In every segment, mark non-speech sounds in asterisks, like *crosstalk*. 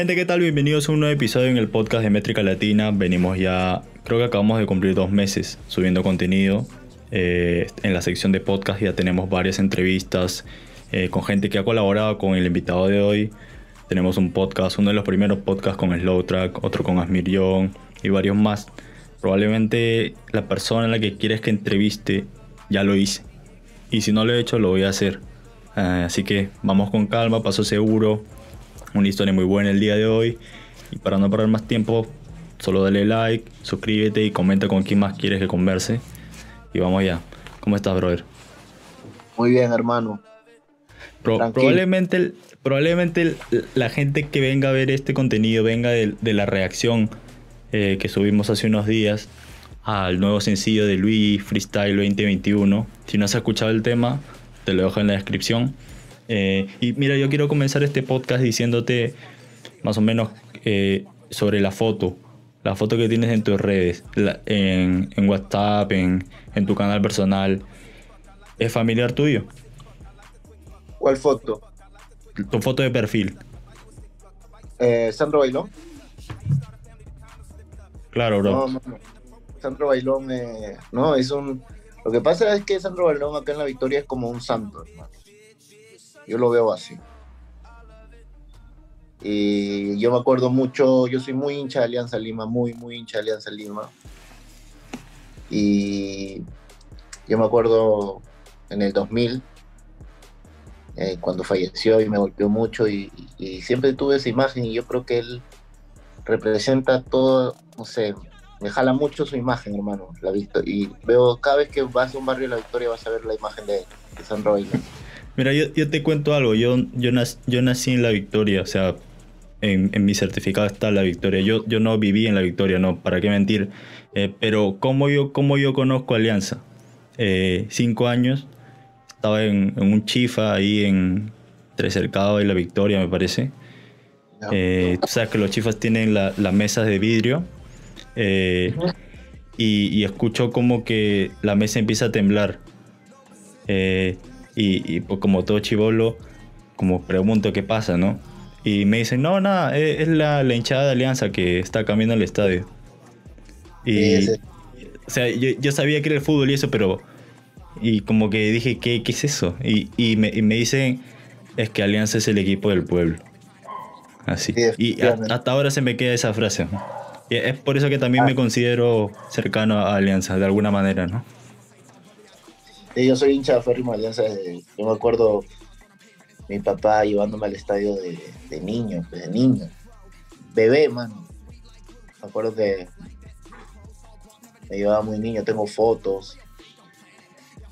Gente, ¿qué tal? Bienvenidos a un nuevo episodio en el podcast de Métrica Latina. Venimos ya, creo que acabamos de cumplir dos meses subiendo contenido. Eh, en la sección de podcast ya tenemos varias entrevistas eh, con gente que ha colaborado con el invitado de hoy. Tenemos un podcast, uno de los primeros podcasts con Slow Track, otro con Asmir Young y varios más. Probablemente la persona a la que quieres que entreviste ya lo hice. Y si no lo he hecho, lo voy a hacer. Eh, así que vamos con calma, paso seguro. Una historia muy buena el día de hoy. Y para no perder más tiempo, solo dale like, suscríbete y comenta con quién más quieres que converse. Y vamos allá. ¿Cómo estás, brother? Muy bien, hermano. probablemente, probablemente la gente que venga a ver este contenido venga de, la reacción eh, que subimos hace unos días al nuevo sencillo de Luis Freestyle 2021. Si no has escuchado el tema, te lo dejo en la descripción. Eh, y mira, yo quiero comenzar este podcast diciéndote más o menos eh, sobre la foto, la foto que tienes en tus redes, en, WhatsApp, en, tu canal personal. ¿Es familiar tuyo? ¿Cuál foto? Tu foto de perfil. Eh, Sandro Bailón. Claro, bro. No, no, no. Sandro Bailón, eh, no, es un... Lo que pasa es que Sandro Bailón acá en la Victoria es como un santo, hermano. Yo lo veo así. Y yo me acuerdo mucho, yo soy muy hincha de Alianza Lima, muy, muy hincha de Alianza Lima. Y yo me acuerdo en el 2000, eh, cuando falleció y me golpeó mucho y, siempre tuve esa imagen y yo creo que él representa todo, no sé, me jala mucho su imagen, hermano, la visto y veo cada vez que vas a un barrio de la Victoria vas a ver la imagen de, de San Roy. Mira, yo, te cuento algo. Yo, yo, nací, yo nací en La Victoria, o sea, en, mi certificado está La Victoria. Yo, yo no viví en La Victoria, no, para qué mentir. Eh, pero ¿cómo yo, cómo yo conozco Alianza? Eh, cinco años, estaba en, un chifa ahí en Tres Cercado y La Victoria, me parece. Eh, tú sabes que los chifas tienen las mesas de vidrio. y, y, escucho como que la mesa empieza a temblar. Y, pues como todo chivolo, como pregunto qué pasa, ¿no? Y me dicen, no, nada, es, la, hinchada de Alianza que está cambiando el estadio. Y, o sea, yo, sabía que era el fútbol y eso, pero... Y como que dije, ¿qué, qué es eso? Y, y, me, y, me, dicen, es que Alianza es el equipo del pueblo. Así. y hasta ahora se me queda esa frase. Y es por eso que también me ah. considero cercano a Alianza, de alguna manera, ¿no? Yo soy hincha de Ferry Alianza yo me acuerdo mi papá llevándome al estadio de, niño, de niño, bebé, mano. Me acuerdo que me llevaba muy niño, tengo fotos.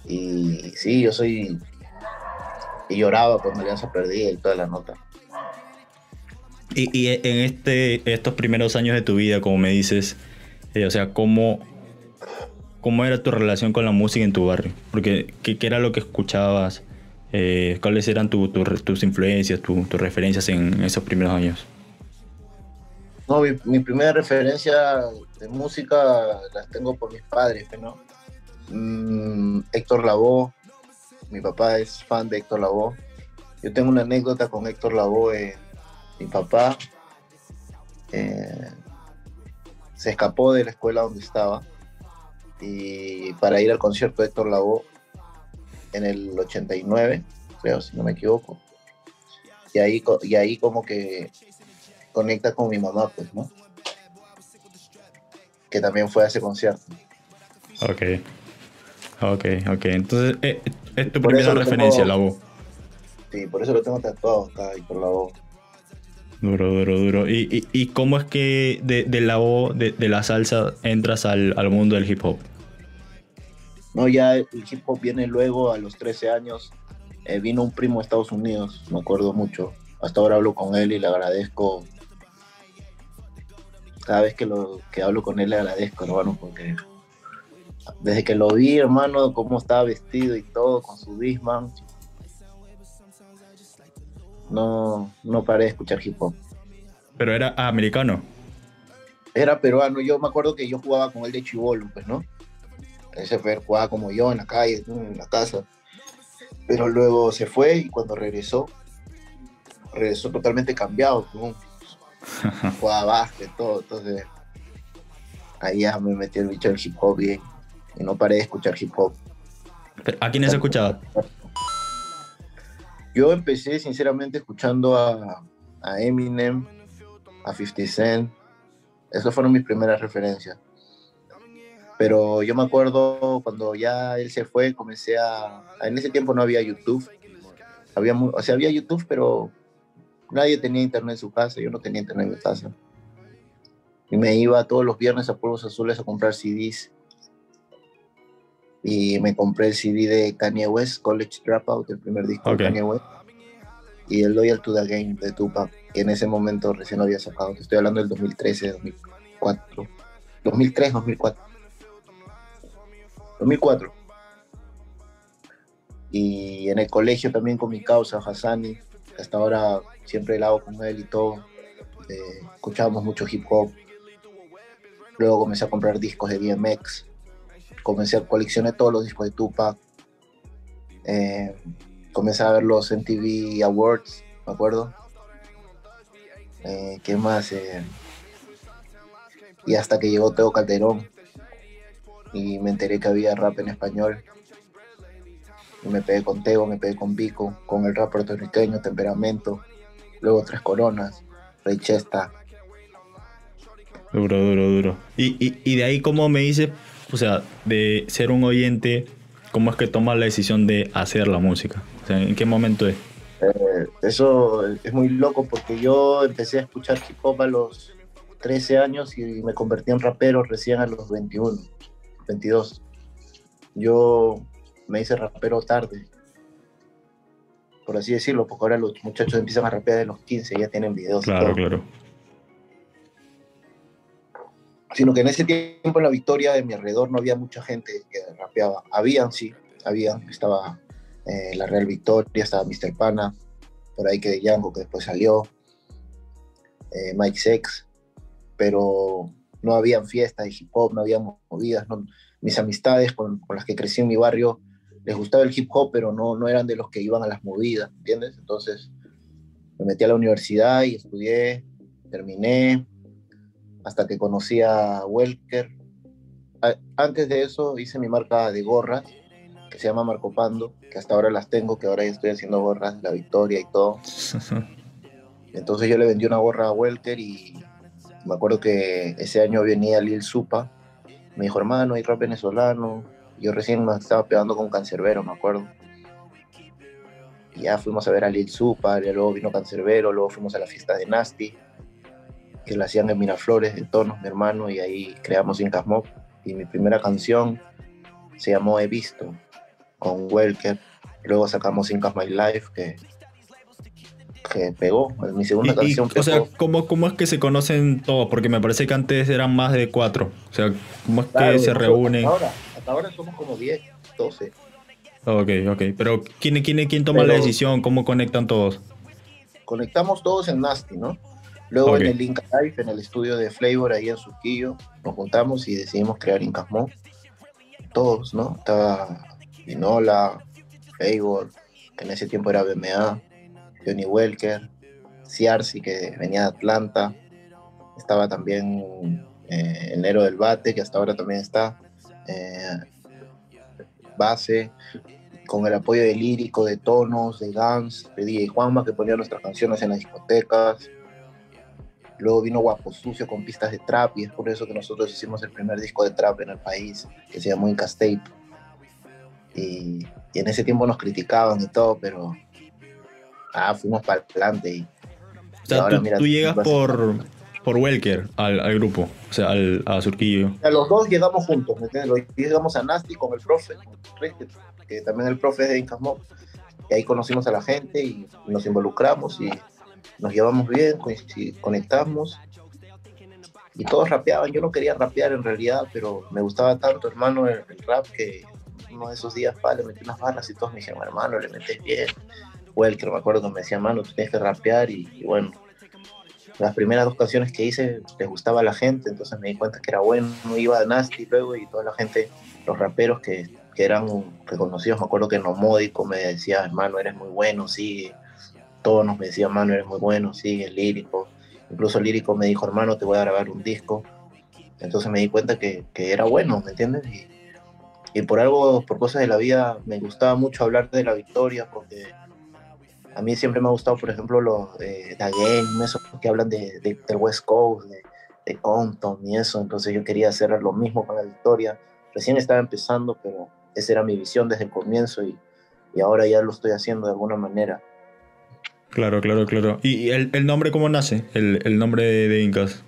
Y sí, yo soy. Y lloraba cuando Alianza perdía y toda la nota. Y, en este, estos primeros años de tu vida, como me dices, eh, o sea, ¿cómo, ¿Cómo era tu relación con la música en tu barrio? Porque, ¿qué, era lo que escuchabas? Eh, ¿Cuáles eran tus influencias, tus referencias en esos primeros años? No, mi, primera referencia de música las tengo por mis padres, ¿no? Mm, Héctor Lavoe, mi papá es fan de Héctor Lavoe. Yo tengo una anécdota con Héctor Lavoe. mi papá eh, se escapó de la escuela donde estaba y para ir al concierto de Héctor Lavoe en el 89, creo, si no me equivoco. Y ahí, y ahí como que conecta con mi mamá, pues, ¿no? Que también fue a ese concierto. Ok. Ok, ok. Entonces, eh, es tu primera referencia, la voz. Sí, por eso lo tengo tatuado acá y por la voz. Duro, duro, duro. ¿Y, y, cómo es que de, la voz, de, la salsa, entras al, al, mundo del hip hop? No, ya el hip hop viene luego, a los 13 años. Eh, vino un primo de Estados Unidos, me acuerdo mucho. Hasta ahora hablo con él y le agradezco. Cada vez que, lo, que hablo con él le agradezco, hermano, porque desde que lo vi, hermano, cómo estaba vestido y todo, con su Disman, no, no paré de escuchar hip hop. ¿Pero era americano? Era peruano, yo me acuerdo que yo jugaba con él de chivolo, pues, ¿no? Ese fue jugaba como yo en la calle, en la casa. Pero luego se fue y cuando regresó, regresó totalmente cambiado, *laughs* jugaba básquet, todo. Entonces, ahí ya me metí el bicho del hip hop bien. Y no paré de escuchar hip hop. ¿A quiénes escuchabas? Yo empecé sinceramente escuchando a, Eminem, a 50 Cent. Esas fueron mis primeras referencias. Pero yo me acuerdo cuando ya él se fue, comencé a... En ese tiempo no había YouTube. Había, o sea, había YouTube, pero nadie tenía internet en su casa. Yo no tenía internet en mi casa. Y me iba todos los viernes a Pueblos Azules a comprar CDs. Y me compré el CD de Kanye West, College Dropout, el primer disco de Kanye West. Y el Loyal to the Game de Tupac, que en ese momento recién lo había sacado. estoy hablando del 2013, 2004. 2003, 2004. 2004. Y en el colegio también con mi causa, Hassani, hasta ahora siempre he hago con él y todo. Eh, escuchábamos mucho hip hop. Luego comencé a comprar discos de DMX. Comencé a coleccionar todos los discos de Tupac. Eh, comencé a ver los MTV Awards, me acuerdo. Eh, ¿Qué más? y hasta que llegó Teo Calderón y me enteré que había rap en español. Y me pegué con Teo, me pegué con Vico, con el rap puertorriqueño, Temperamento, luego Tres Coronas, Rey Chesta. Duro, duro, duro. Y, de ahí, ¿cómo me dices, o sea, de ser un oyente, cómo es que tomas la decisión de hacer la música? O sea, ¿en qué momento es? Eh, eso es muy loco porque yo empecé a escuchar hip hop a los 13 años y me convertí en rapero recién a los 21. 22. Yo me hice rapero tarde, por así decirlo, porque ahora los muchachos empiezan a rapear de los 15, ya tienen videos. Claro, claro. Sino que en ese tiempo en la victoria de mi alrededor no había mucha gente que rapeaba. Habían, sí, habían. Estaba eh, la Real Victoria, estaba Mr. Pana, por ahí que de Django, que después salió, eh, Mike Sex, pero no habían fiestas de hip hop, no había movidas, mis amistades con, las que crecí en mi barrio les gustaba el hip hop, pero no, no eran de los que iban a las movidas, ¿entiendes? Entonces me metí a la universidad y estudié, terminé, hasta que conocí a Welker. Antes de eso hice mi marca de gorras, que se llama Marco Pando, que hasta ahora las tengo, que ahora ya estoy haciendo gorras de la Victoria y todo. *laughs* Entonces yo le vendí una gorra a Welker y me acuerdo que ese año venía Lil Supa, me dijo, hermano, hay rap venezolano. Yo recién me estaba pegando con Cancerbero, me acuerdo. Y ya fuimos a ver a Lil Supa, luego vino Cancerbero, luego fuimos a la fiesta de Nasty, que la hacían en Miraflores, de Tonos, mi hermano, y ahí creamos Incas Mob. Y mi primera canción se llamó He Visto, con Welker. Luego sacamos Incas My Life, que que pegó, mi segunda canción. o sea, ¿cómo, ¿cómo es que se conocen todos? Porque me parece que antes eran más de cuatro. O sea, ¿cómo es que se reúnen? Hasta ahora, somos como 10, 12. Ok, ok. Pero ¿quién, quién, quién toma la decisión? ¿Cómo conectan todos? Conectamos todos en Nasty, ¿no? Luego en el Inca Life, en el estudio de Flavor, ahí en Surquillo, nos juntamos y decidimos crear Incasmo. Todos, ¿no? Estaba Vinola, Flavor, que en ese tiempo era BMA, Johnny Welker, Ciarci, que venía de Atlanta, estaba también eh, el Nero del Bate, que hasta ahora también está, eh, base, con el apoyo de Lírico, de Tonos, de Gans, de DJ Juanma, que ponía nuestras canciones en las discotecas. Luego vino Guapo Sucio con pistas de trap, y es por eso que nosotros hicimos el primer disco de trap en el país, que se llamó Incastape. Y, y en ese tiempo nos criticaban y todo, pero ah, fuimos para adelante. Y, o sea, tú, llegas por, por Welker al, al, grupo, o sea, al, a Surquillo. A los dos llegamos juntos, ¿me entiendes? Llegamos a Nasty con el profe, que también el profe es de Incas Mob. Y ahí conocimos a la gente y nos involucramos y nos llevamos bien, conectamos. Y todos rapeaban. Yo no quería rapear en realidad, pero me gustaba tanto, hermano, el, rap que uno de esos días, pa, le metí unas barras y todos me dijeron, hermano, le metes bien que me acuerdo que me decía, mano, tú tienes que rapear y, bueno, las primeras dos canciones que hice les gustaba a la gente, entonces me di cuenta que era bueno, iba a Nasty luego y toda la gente, los raperos que, que eran reconocidos, me acuerdo que Nomódico me decía, hermano, eres muy bueno, sigue, todos nos decían, mano, eres muy bueno, sigue, lírico, Incluso Lírico me dijo, hermano, te voy a grabar un disco. Entonces me di cuenta que, que era bueno, ¿me entiendes? Y, y, por algo, por cosas de la vida, me gustaba mucho hablar de la victoria, porque a mí siempre me ha gustado, por ejemplo, los de The Game, esos que hablan de, de, del West Coast, de, de Compton y eso. Entonces yo quería hacer lo mismo con la victoria. Recién estaba empezando, pero esa era mi visión desde el comienzo y, y ahora ya lo estoy haciendo de alguna manera. Claro, claro, claro. ¿Y el, el nombre cómo nace? El, el nombre de, de, Incas.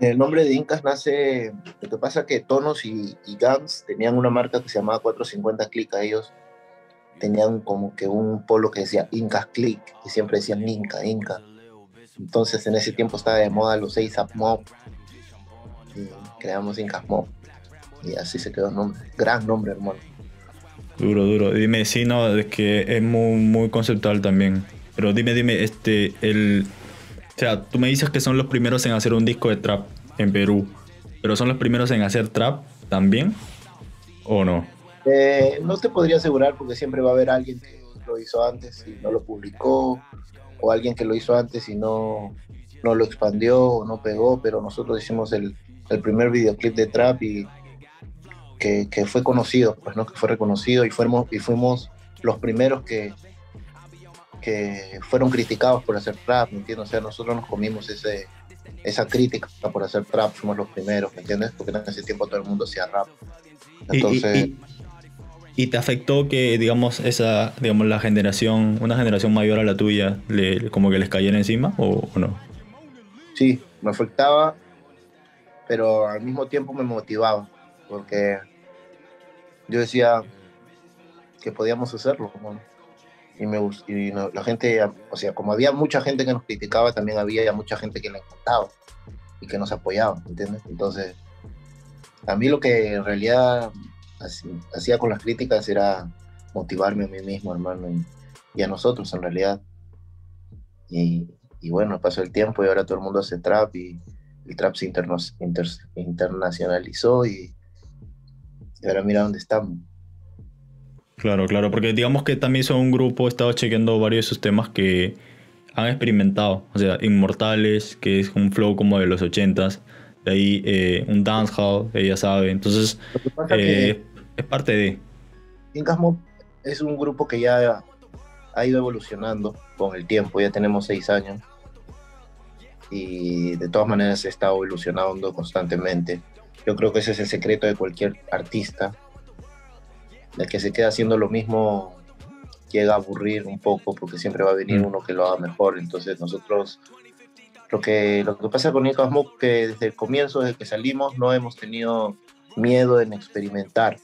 El nombre de Incas nace, lo que pasa que Tonos y, y Gans tenían una marca que se llamaba 450 Click, ellos tenían como que un polo que decía Incas Click, y siempre decían Inca, Inca. Entonces en ese tiempo estaba de moda los 6 Up Mob, y creamos Incas Mob, y así se quedó el nombre, gran nombre hermano. Duro, duro. Dime, sí, no, es que es muy, muy conceptual también. Pero dime, dime, este, el... O sea, tú me dices que son los primeros en hacer un disco de trap en Perú, pero ¿son los primeros en hacer trap también? ¿O no? Eh, no te podría asegurar porque siempre va a haber alguien que lo hizo antes y no lo publicó, o alguien que lo hizo antes y no, no lo expandió o no pegó, pero nosotros hicimos el, el primer videoclip de trap y que, que, fue conocido, pues no que fue reconocido y fuimos, y fuimos los primeros que, que fueron criticados por hacer trap, ¿me entiendes? O sea, nosotros nos comimos ese, esa crítica por hacer trap, fuimos los primeros, ¿me entiendes? Porque en ese tiempo todo el mundo hacía rap. Entonces... ¿Y, y, y te afectó que, digamos, esa, digamos, la generación, una generación mayor a la tuya, le, como que les cayera encima o, o no? Sí, me afectaba, pero al mismo tiempo me motivaba, porque yo decía que podíamos hacerlo, ¿no? Y, me, y no, la gente, o sea, como había mucha gente que nos criticaba, también había mucha gente que le encantaba y que nos apoyaba, ¿entiendes? Entonces, a mí lo que en realidad hacía con las críticas era motivarme a mí mismo, hermano, y, y a nosotros en realidad. Y, y, bueno, pasó el tiempo y ahora todo el mundo hace trap y el trap se interno, inter, internacionalizó y, y ahora mira dónde estamos. Claro, claro, porque digamos que también son un grupo, he estado chequeando varios de sus temas que han experimentado. O sea, Inmortales, que es un flow como de los ochentas, de ahí eh, un dancehall, ella sabe. Entonces, eh, es parte de. Incasmo es un grupo que ya ha ido evolucionando con el tiempo, ya tenemos seis años. Y de todas maneras se está evolucionando constantemente. Yo creo que ese es el secreto de cualquier artista, el que se queda haciendo lo mismo llega a aburrir un poco porque siempre va a venir uno que lo haga mejor. Entonces nosotros, lo que, lo que pasa con Nico Smoke que desde el comienzo, desde que salimos, no hemos tenido miedo en experimentar.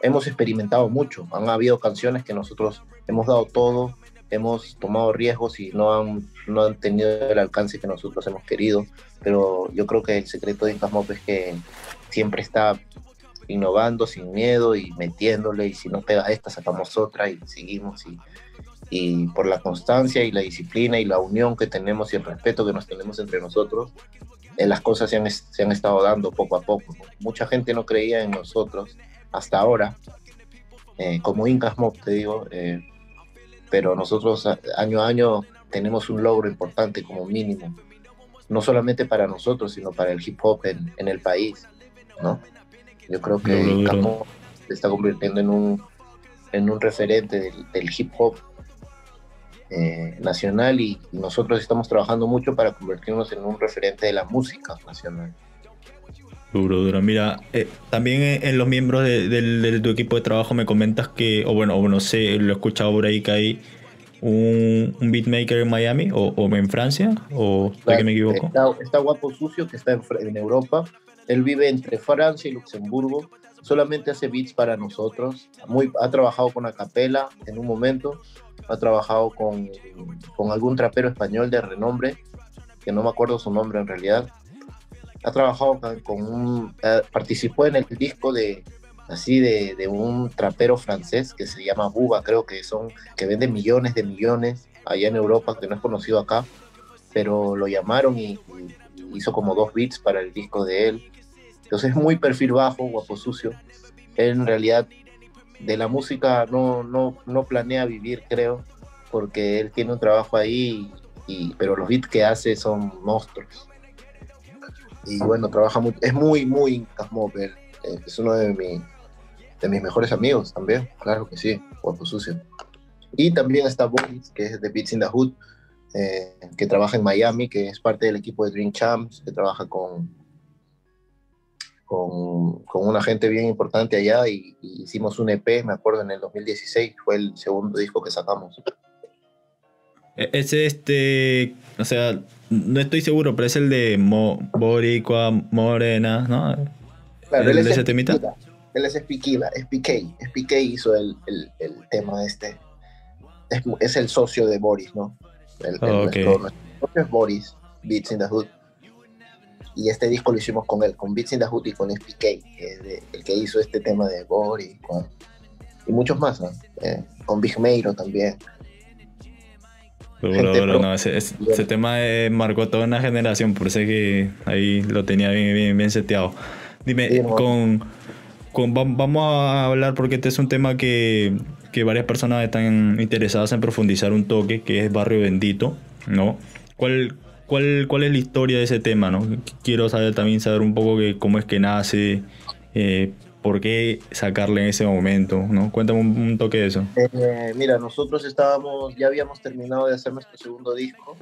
Hemos experimentado mucho, han habido canciones que nosotros hemos dado todo, hemos tomado riesgos y no han, no han tenido el alcance que nosotros hemos querido, pero yo creo que el secreto de Incas es que siempre está innovando sin miedo y metiéndole y si no pega esta sacamos otra y seguimos y, y por la constancia y la disciplina y la unión que tenemos y el respeto que nos tenemos entre nosotros, eh, las cosas se han, se han estado dando poco a poco. Mucha gente no creía en nosotros hasta ahora, eh, como Incas Mob te digo, eh, pero nosotros año a año tenemos un logro importante como mínimo, no solamente para nosotros, sino para el hip hop en, en el país, ¿no? Yo creo que no, no, no. se está convirtiendo en un, en un referente del, del hip hop eh, nacional y, nosotros estamos trabajando mucho para convertirnos en un referente de la música nacional. Duro, duro. Mira, eh, también en los miembros de, de, de, tu equipo de trabajo me comentas que, o bueno, o no sé, lo he escuchado por ahí que hay un, un beatmaker en Miami o, o, en Francia, o está, que me equivoco. Está, está, Guapo Sucio, que está en, en Europa, él vive entre Francia y Luxemburgo, solamente hace beats para nosotros. Muy, ha trabajado con Acapela en un momento, ha trabajado con, con algún trapero español de renombre, que no me acuerdo su nombre en realidad. Ha trabajado con un. Eh, participó en el disco de así de, de, un trapero francés que se llama Buba, creo que son, que vende millones de millones allá en Europa, que no es conocido acá, pero lo llamaron y, y hizo como dos beats para el disco de él. Entonces es muy perfil bajo, guapo sucio. Él en realidad de la música no, no, no planea vivir, creo, porque él tiene un trabajo ahí y, pero los beats que hace son monstruos. Y bueno, trabaja muy, es muy, muy Casmoper. Eh, es uno de, mi, de mis mejores amigos también, claro que sí, guapo sucio. Y también está Boris, que es de Beats in the Hood, eh, que trabaja en Miami, que es parte del equipo de Dream Champs, que trabaja con, con, con una gente bien importante allá y, y, hicimos un EP, me acuerdo, en el 2016, fue el segundo disco que sacamos. E-, es este, o sea, no estoy seguro, pero es el de Mo, Boricua Morena, ¿no? Claro, ¿El él, es temita? él es Espiquila, es PK, PK hizo el, el, el, tema este. Es, es, el socio de Boris, ¿no? El, okay. nuestro, nuestro es Boris, Beats in the Hood. Y este disco lo hicimos con él, con Beats in the Hood y con SPK, que es de, el que hizo este tema de Boris. Con, y muchos más, ¿no? Eh, con Big Meiro también. No, ese, ese, ese, tema eh, marcó toda una generación, por eso que ahí lo tenía bien, bien, bien seteado. Dime, sí, con, con, vamos a hablar porque este es un tema que, que varias personas están interesadas en profundizar un toque, que es Barrio Bendito, ¿no? ¿Cuál, cuál, cuál es la historia de ese tema, no? Quiero saber también saber un poco que, cómo es que nace, eh, por qué sacarle en ese momento, ¿no? Cuéntame un, un toque de eso. Eh, mira, nosotros estábamos, ya habíamos terminado de hacer nuestro segundo disco,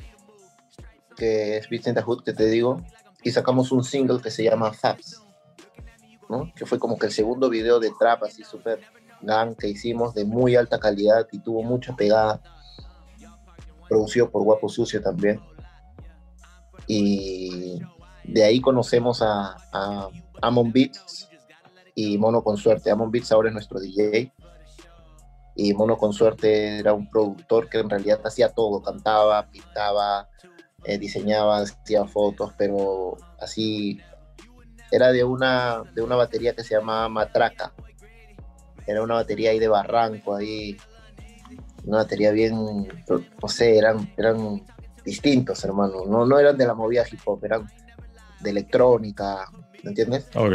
que es the Hood, que te digo, y sacamos un single que se llama Faps, ¿no? Que fue como que el segundo video de trap así súper gang que hicimos de muy alta calidad y tuvo mucha pegada, producido por Guapo Sucio también. Y de ahí conocemos a, a Amon Beats, y Mono con Suerte. Amon Beats ahora es nuestro DJ. Y Mono con Suerte era un productor que en realidad hacía todo, cantaba, pintaba, eh, diseñaba, hacía fotos, pero así era de una, de una batería que se llamaba Matraca. Era una batería ahí de barranco, ahí, una batería bien, no sé, eran, eran distintos, hermano. No, no eran de la movida hip hop, eran de electrónica, ¿me entiendes? Ok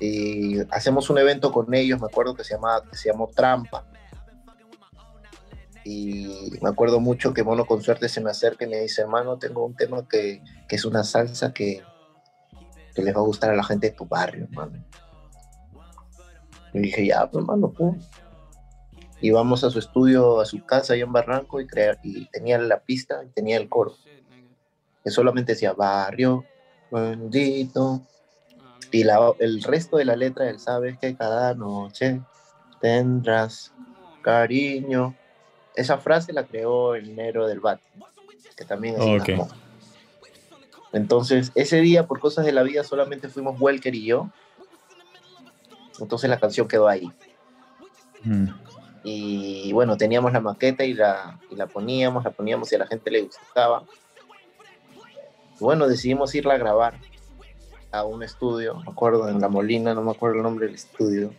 y hacemos un evento con ellos, me acuerdo que se, llama, que se llamó Trampa. Y me acuerdo mucho que Mono con suerte se me acerca y me dice, hermano, tengo un tema que, que es una salsa que, que, les va a gustar a la gente de tu barrio, hermano. Y dije, ya, pues, hermano, pum. Y vamos a su estudio, a su casa ahí en Barranco y, crear, y tenía la pista y tenía el coro. Que solamente decía, barrio, bendito, y la, el resto de la letra, él sabe que cada noche tendrás cariño. Esa frase la creó el negro del Bat, que también es okay. Entonces, ese día, por cosas de la vida, solamente fuimos Welker y yo. Entonces la canción quedó ahí. Mm. Y bueno, teníamos la maqueta y la, y la poníamos, la poníamos y a la gente le gustaba. Bueno, decidimos irla a grabar a un estudio, me acuerdo, en La Molina, no me acuerdo el nombre del estudio.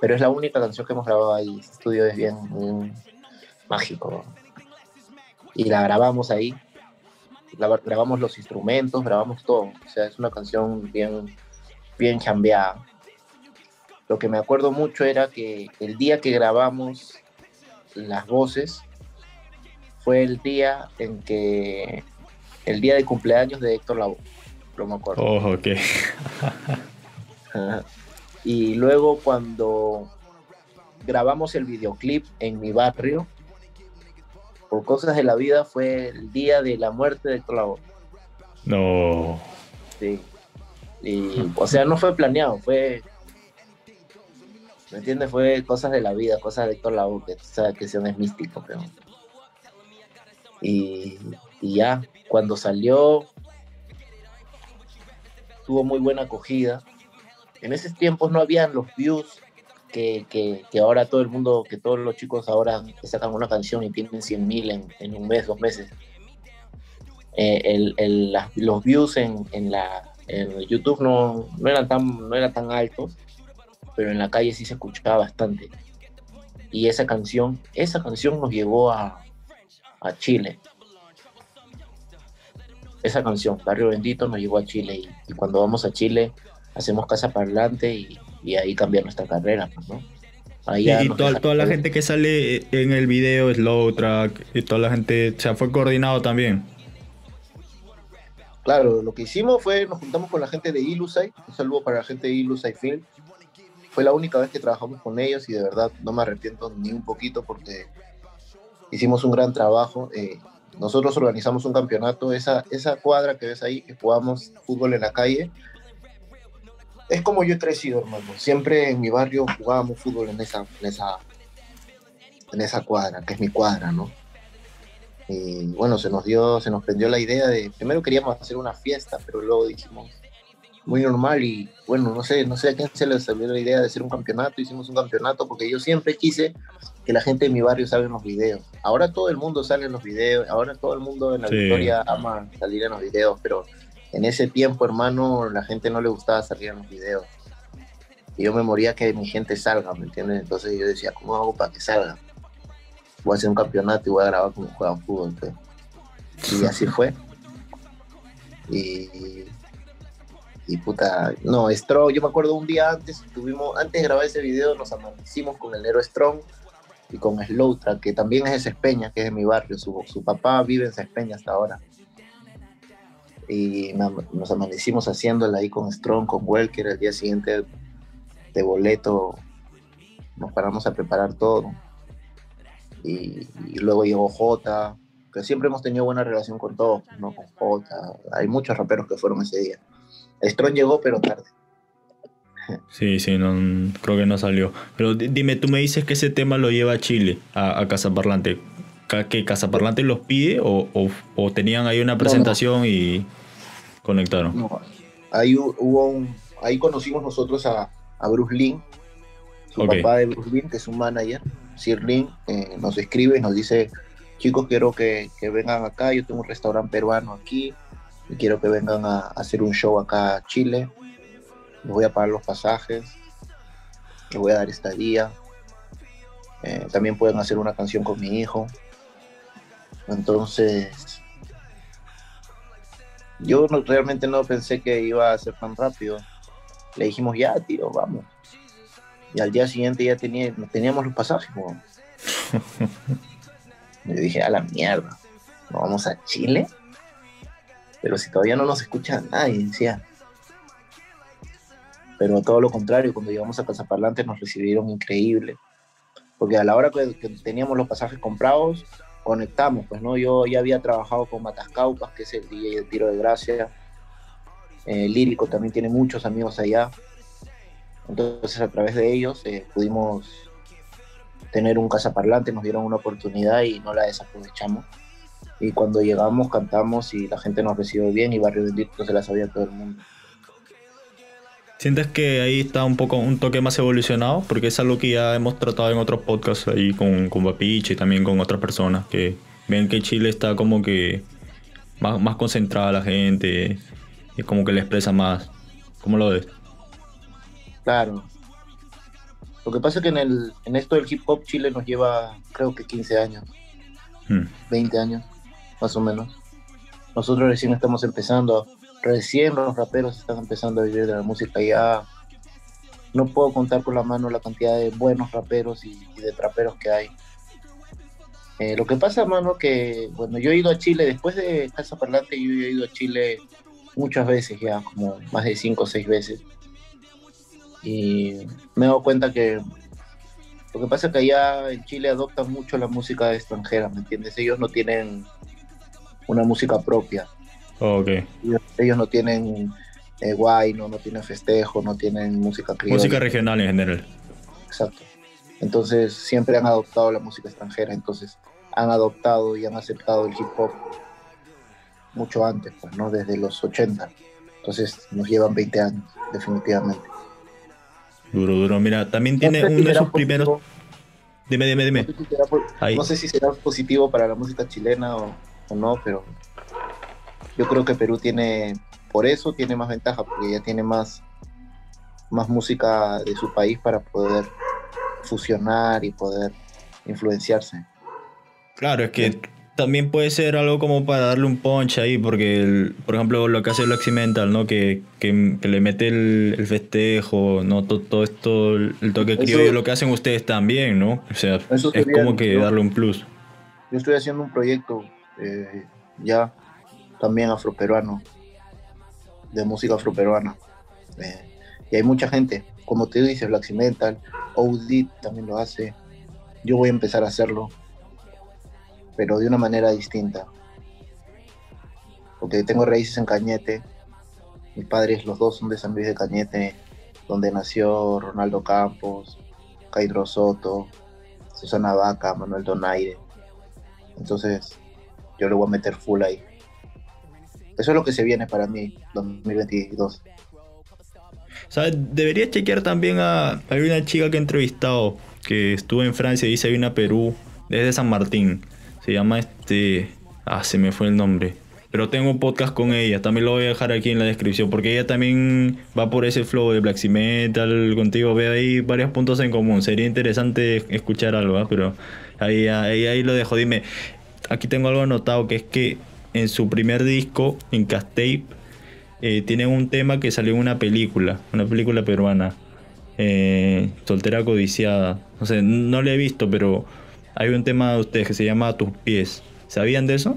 Pero es la única canción que hemos grabado ahí. Este estudio es bien, bien mágico. Y la grabamos ahí. La, grabamos los instrumentos, grabamos todo. O sea, es una canción bien, bien chambeada. Lo que me acuerdo mucho era que el día que grabamos las voces fue el día en que el día de cumpleaños de Héctor Lavoe no me acuerdo. Oh, ok. y luego cuando grabamos el videoclip en mi barrio, por cosas de la vida, fue el día de la muerte de Clavo. No. Sí. Y, o sea, no fue planeado, fue. ¿Me entiendes? Fue cosas de la vida, cosas de Héctor Lavoe, que sabes que son es místico, pero. Y, y ya, cuando salió, tuvo muy buena acogida. En esos tiempos no habían los views que, que, que, ahora todo el mundo, que todos los chicos ahora sacan una canción y tienen 100 mil en, en, un mes, dos meses. Eh, el, el, la, los views en, en, la, en YouTube no, no, eran tan, no eran tan altos, pero en la calle sí se escuchaba bastante. Y esa canción, esa canción nos llevó a, a Chile esa canción, Barrio Bendito, nos llevó a Chile y, y cuando vamos a Chile hacemos casa para adelante y, y, ahí cambia nuestra carrera, pues, ¿no? y, toda, la gente que sale en el video, Slow Track, y toda la gente, o sea, fue coordinado también. Claro, lo que hicimos fue, nos juntamos con la gente de Ilusai, un saludo para la gente de Ilusai Film. Fue la única vez que trabajamos con ellos y de verdad no me arrepiento ni un poquito porque hicimos un gran trabajo. Eh, nosotros organizamos un campeonato, esa, cuadra que ves ahí, jugamos fútbol en la calle, es como yo he crecido, hermano. Siempre en mi barrio jugábamos fútbol en esa, en esa cuadra, que es mi cuadra, ¿no? Y bueno, se nos dio, se nos prendió la idea de, primero queríamos hacer una fiesta, pero luego dijimos, muy normal y bueno, no sé, no sé a quién se le salió la idea de hacer un campeonato, hicimos un campeonato porque yo siempre quise que la gente de mi barrio salga en los videos. Ahora todo el mundo sale en los videos, ahora todo el mundo en la victoria ama salir en los videos, pero en ese tiempo, hermano, la gente no le gustaba salir en los videos. Y yo me moría que mi gente salga, ¿me entiendes? Entonces yo decía, ¿cómo hago para que salga? Voy a hacer un campeonato y voy a grabar como juegan fútbol. Pues". Y *laughs* así fue. Y, y puta, no, Strong, yo me acuerdo un día antes, tuvimos, antes de grabar ese video, nos amanecimos con el Nero Strong y con Slowtra, que también es de Cespeña, que es de mi barrio, su, su papá vive en Cespeña hasta ahora y nos amanecimos haciéndola ahí con Strong, con Welker, el día siguiente de boleto nos paramos a preparar todo. Y, luego llegó J, que siempre hemos tenido buena relación con todos, ¿no? Con J, hay muchos raperos que fueron ese día. Strong llegó, pero tarde. Sí, sí, no, creo que no salió. Pero dime, tú me dices que ese tema lo lleva a Chile, a, a Casa Parlante. ¿Que Casa Parlante los pide o, o, tenían ahí una presentación y conectaron? ahí hubo un, ahí conocimos nosotros a, a Bruce Lin, su papá de Bruce Lin, que es un manager. Sir Lin eh, nos escribe y nos dice, chicos, quiero que, vengan acá, yo tengo un restaurante peruano aquí y quiero que vengan a, hacer un show acá a Chile. Les voy a pagar los pasajes, les voy a dar estadía. Eh, también pueden hacer una canción con mi hijo. Entonces, yo realmente no pensé que iba a ser tan rápido. Le dijimos, ya, tío, vamos. Y al día siguiente ya tenía, teníamos los pasajes. *laughs* Yo dije, a la mierda, ¿nos vamos a Chile? Pero si todavía no nos escucha nadie, decía. Pero todo lo contrario, cuando llegamos a Casaparlantes nos recibieron increíble. Porque a la hora que teníamos los pasajes comprados, conectamos, pues, ¿no? Yo ya había trabajado con Matascaupas, que es el DJ de Tiro de Gracia. Eh, Lírico también tiene muchos amigos allá. Entonces, a través de ellos eh, pudimos tener un cazaparlante, nos dieron una oportunidad y no la desaprovechamos. Y cuando llegamos, cantamos y la gente nos recibió bien y Barrio Bendito se la sabía todo el mundo. ¿Sientes que ahí está un poco un toque más evolucionado? Porque es algo que ya hemos tratado en otros podcasts ahí con, con Papiche y también con otras personas que ven que Chile está como que más, más concentrada la gente y como que le expresa más. ¿Cómo lo ves? Claro. Lo que pasa es que en, el, en esto del hip hop Chile nos lleva creo que 15 años, 20 hmm. años, más o menos. Nosotros recién estamos empezando recién los raperos están empezando a vivir de la música ya no puedo contar con la mano la cantidad de buenos raperos y, de traperos que hay. Eh, lo que pasa, mano, que bueno, yo he ido a Chile después de Casa Parlante, yo he ido a Chile muchas veces ya, como más de cinco o seis veces. Y me he dado cuenta que lo que pasa es que allá en Chile adoptan mucho la música extranjera, ¿me entiendes? Ellos no tienen una música propia. Oh, ellos, no tienen eh, guay, no, no tienen festejo, no tienen música criolla. Música regional en general. Exacto. Entonces siempre han adoptado la música extranjera, entonces han adoptado y han aceptado el hip hop mucho antes, pues, ¿no? Desde los 80. Entonces nos llevan 20 años, definitivamente. Duro, duro. Mira, también tiene uno de sus primeros... Dime, dime, dime. No sé, si será, positivo para la música chilena o no, pero yo creo que Perú tiene, por eso tiene más ventaja, porque ya tiene más, más música de su país para poder fusionar y poder influenciarse. Claro, es que también puede ser algo como para darle un punch ahí, porque, por ejemplo, lo que hace el Mental, ¿no? Que, que, le mete el, festejo, ¿no? Todo, esto, el toque criollo, lo que hacen ustedes también, ¿no? O sea, es como que darle un plus. Yo estoy haciendo un proyecto eh, ya también afroperuano, de música afroperuana. Eh, y hay mucha gente, como te dices, Black Mental, OD también lo hace. Yo voy a empezar a hacerlo pero de una manera distinta. Porque tengo raíces en Cañete, mis padres los dos son de San Luis de Cañete, donde nació Ronaldo Campos, Caidro Soto, Susana Vaca, Manuel Donaire. Entonces, yo le voy a meter full ahí. Eso es lo que se viene para mí, 2022. ¿Sabes? Debería chequear también a. Hay una chica que he entrevistado que estuvo en Francia y dice una Perú, desde San Martín. Se llama este. Ah, se me fue el nombre. Pero tengo un podcast con ella. También lo voy a dejar aquí en la descripción. Porque ella también va por ese flow de Black Metal contigo. Veo ahí varios puntos en común. Sería interesante escuchar algo, ¿ah? Pero ahí, ahí, lo dejo. Dime, aquí tengo algo anotado que es que en su primer disco, en Castape, eh, tiene un tema que salió en una película, una película peruana, eh, Soltera Codiciada. No sé, no la he visto, pero hay un tema de ustedes que se llama tus pies. ¿Sabían de eso?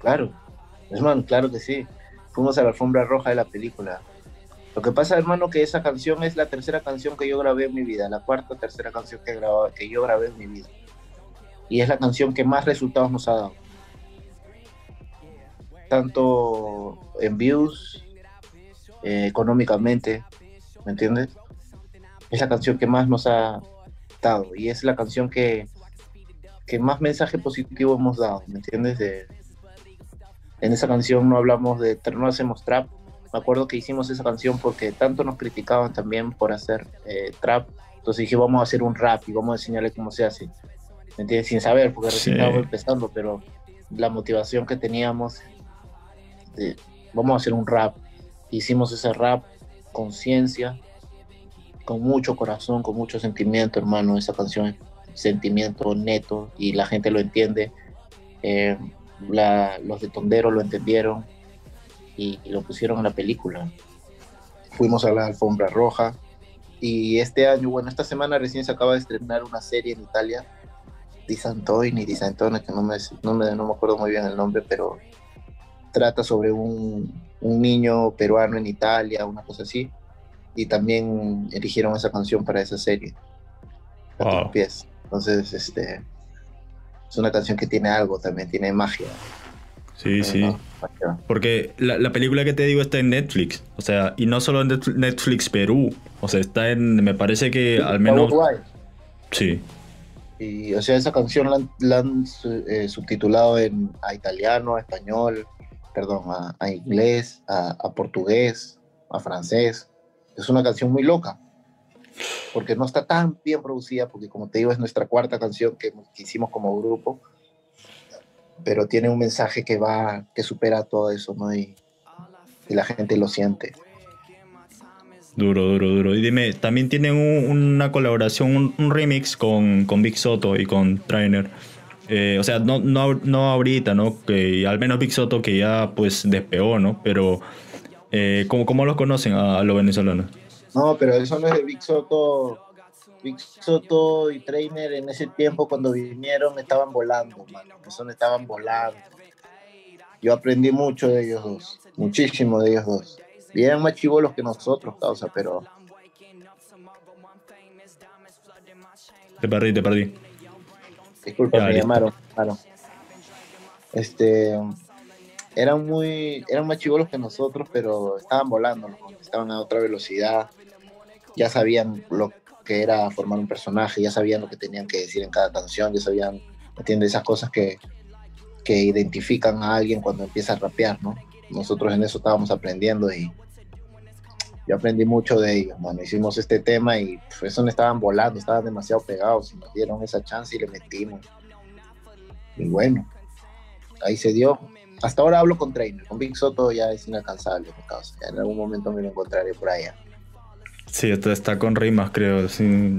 Claro, hermano, claro que sí. Fuimos a la alfombra roja de la película. Lo que pasa, hermano, que esa canción es la tercera canción que yo grabé en mi vida, la cuarta o tercera canción que, grabé, que yo grabé en mi vida. Y es la canción que más resultados nos ha dado. Tanto en views, eh, económicamente, ¿me entiendes? Es la canción que más nos ha, y es la canción que, que más mensaje positivo hemos dado, ¿me entiendes? De, en esa canción no hablamos de, no hacemos trap, me acuerdo que hicimos esa canción porque tanto nos criticaban también por hacer eh, trap, entonces dije vamos a hacer un rap y vamos a enseñarle cómo se hace, ¿me entiendes? Sin saber, porque recién estábamos empezando, pero la motivación que teníamos, de, vamos a hacer un rap, hicimos ese rap, conciencia, con mucho corazón, con mucho sentimiento, hermano, esa canción, sentimiento neto, y la gente lo entiende. Eh, los de Tondero lo entendieron y, lo pusieron en la película. Fuimos a la alfombra roja y este año, bueno, esta semana recién se acaba de estrenar una serie en Italia, Di Santone, que no me, no me, no me acuerdo muy bien el nombre, pero trata sobre un, un niño peruano en Italia, una cosa así y también eligieron esa canción para esa serie. A pies. Entonces, este es una canción que tiene algo también, tiene magia. Sí, sí. Porque la, la, película que te digo está en Netflix. O sea, y no solo en Netflix Perú. O sea, está en. Me parece que al menos. Sí. Y, o sea, esa canción la, han eh, subtitulado en, a italiano, a español, perdón, a, inglés, a, a portugués, a francés es una canción muy loca, porque no está tan bien producida, porque como te digo, es nuestra cuarta canción que, hicimos como grupo, pero tiene un mensaje que va, que supera todo eso, ¿no? Y, la gente lo siente. Duro, duro, duro. Y dime, también tienen una colaboración, un, remix con, con Big Soto y con Trainer. Eh, o sea, no, no, no ahorita, ¿no? Que al menos Big Soto que ya pues despegó, ¿no? Pero eh, ¿cómo, ¿Cómo los conocen a, los venezolanos? No, pero eso no es de Big Soto. Big Soto y Trainer en ese tiempo cuando vinieron estaban volando, mano. Eso estaban volando. Yo aprendí mucho de ellos dos, muchísimo de ellos dos. Bien más chivolos que nosotros, causa, pero. Te perdí, te perdí. Disculpa, me llamaron, claro. Este, eran muy, eran más chivolos que nosotros, pero estaban volando, estaban a otra velocidad, ya sabían lo que era formar un personaje, ya sabían lo que tenían que decir en cada canción, ya sabían, ¿entiendes? Esas cosas que, que identifican a alguien cuando empieza a rapear, ¿no? Nosotros en eso estábamos aprendiendo y yo aprendí mucho de ellos, bueno, hicimos este tema y pues, eso no estaban volando, estaban demasiado pegados nos dieron esa chance y le metimos. Y bueno, ahí se dio, hasta ahora hablo con Trainer, con Big Soto ya es inalcanzable mi causa. en algún momento me lo encontraré por allá. Sí, está, con rimas, creo.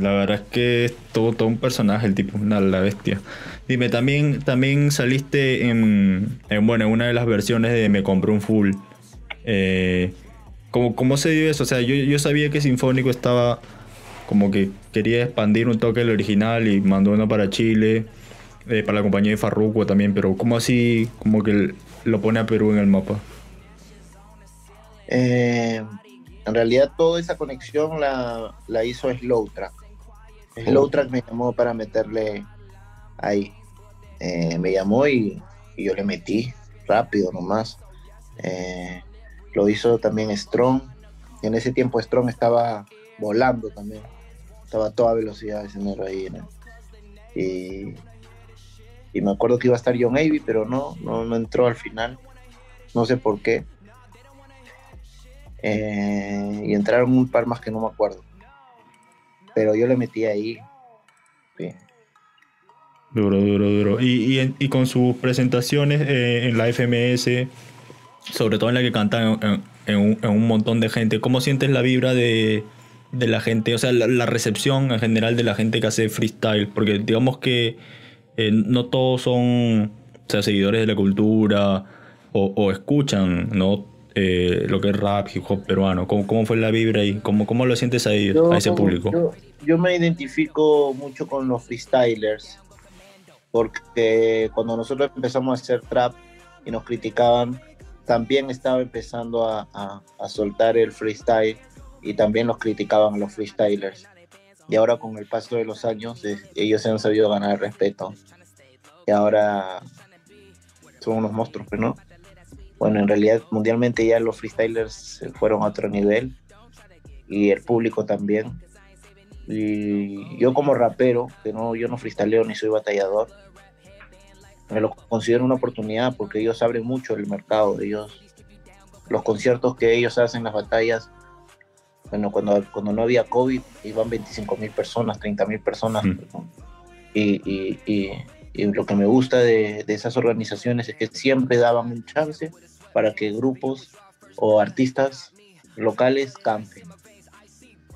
La verdad es que es todo, un personaje, el tipo, una, la bestia. Dime, también, también saliste en, en, bueno, en una de las versiones de Me compré un full. Eh, ¿cómo, ¿Cómo se dio eso? O sea, yo, yo sabía que Sinfónico estaba como que quería expandir un toque del original y mandó uno para Chile, eh, para la compañía de Farruko también, pero ¿cómo así como que lo pone a Perú en el mapa? Eh, en realidad toda esa conexión la, la hizo Slow Track. Slow Track me llamó para meterle ahí. Eh, me llamó y, y, yo le metí rápido nomás. Eh, lo hizo también Strong. En ese tiempo Strong estaba volando también. Estaba a toda velocidad ese negro ahí. ¿no? Y, y, me acuerdo que iba a estar John Avey, pero no, no, no entró al final. No sé por qué. Eh, y entraron un par más que no me acuerdo. Pero yo le metí ahí. Duro, duro, duro. Y, y, con sus presentaciones eh, en la FMS, sobre todo en la que cantan en, un, en, un, montón de gente, ¿cómo sientes la vibra de, de la gente? O sea, la, recepción en general de la gente que hace freestyle. Porque digamos que eh, no todos son o sea, seguidores de la cultura o, o escuchan, ¿no? Eh, lo que es rap, hip hop peruano? ¿Cómo, cómo fue la vibra ahí? ¿Cómo, cómo lo sientes ahí, yo, a ese público? Yo, yo, me identifico mucho con los freestylers, porque cuando nosotros empezamos a hacer trap y nos criticaban, también estaba empezando a, a, a soltar el freestyle y también los criticaban a los freestylers. Y ahora con el paso de los años, eh, ellos se han sabido ganar respeto. Y ahora son unos monstruos, pero no bueno, en realidad mundialmente ya los freestylers fueron a otro nivel y el público también. Y yo como rapero, que no, yo no freestyleo ni soy batallador, me lo considero una oportunidad porque ellos abren mucho el mercado, ellos, los conciertos que ellos hacen, las batallas, bueno, cuando, cuando no había COVID iban 25 mil personas, 30 mil personas. Mm. Y, y, y, y, lo que me gusta de, de esas organizaciones es que siempre daban un chance para que grupos o artistas locales canten.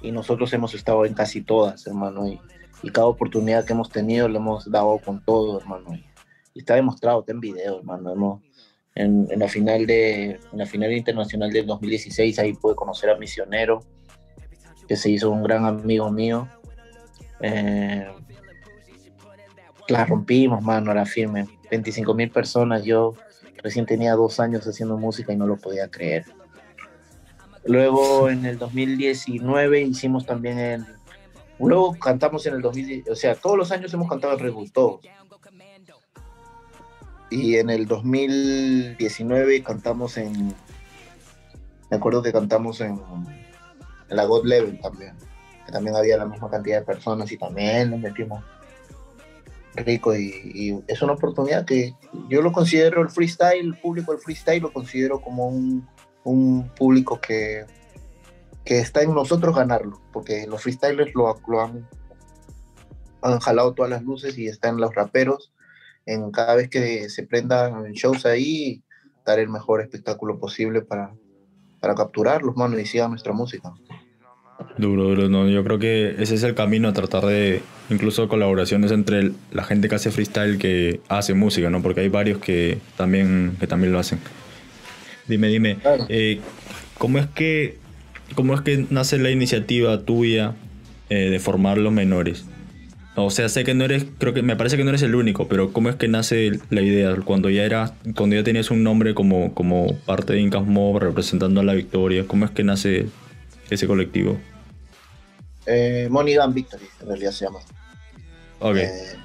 Y nosotros hemos estado en casi todas, hermano, y, y cada oportunidad que hemos tenido le hemos dado con todo, hermano. Y, y está demostrado, está en video, hermano. Hemos, en, en, la final de en la final internacional del 2016 ahí pude conocer a Misionero, que se hizo un gran amigo mío. Eh, la rompimos, mano, la firme. 25 mil personas, yo Recién tenía dos años haciendo música y no lo podía creer. Luego en el 2019 hicimos también el... Luego cantamos en el 2010, o sea, todos los años hemos cantado el todos. Y en el 2019 cantamos en... Me acuerdo que cantamos en, en la God Level también. Que también había la misma cantidad de personas y también nos metimos rico y, es una oportunidad que yo lo considero el freestyle, el público del freestyle lo considero como un, un público que, que, está en nosotros ganarlo, porque los freestylers lo, lo han, han, jalado todas las luces y están los raperos en cada vez que se prendan shows ahí, dar el mejor espectáculo posible para, para capturarlos, mano, y sigan nuestra música. Duro, duro, no, yo creo que ese es el camino a tratar de incluso colaboraciones entre la gente que hace freestyle que hace música, ¿no? Porque hay varios que también, que también lo hacen. Dime, dime, claro. eh, ¿cómo, es que, ¿cómo es que nace la iniciativa tuya eh, de formar los menores? O sea, sé que no eres, creo que me parece que no eres el único, pero ¿cómo es que nace la idea? Cuando ya era, cuando ya tenías un nombre como, como parte de Incas Mob representando a la victoria, ¿cómo es que nace ese colectivo? Eh, Money Gun Victory, en realidad se llama. Okay. Eh,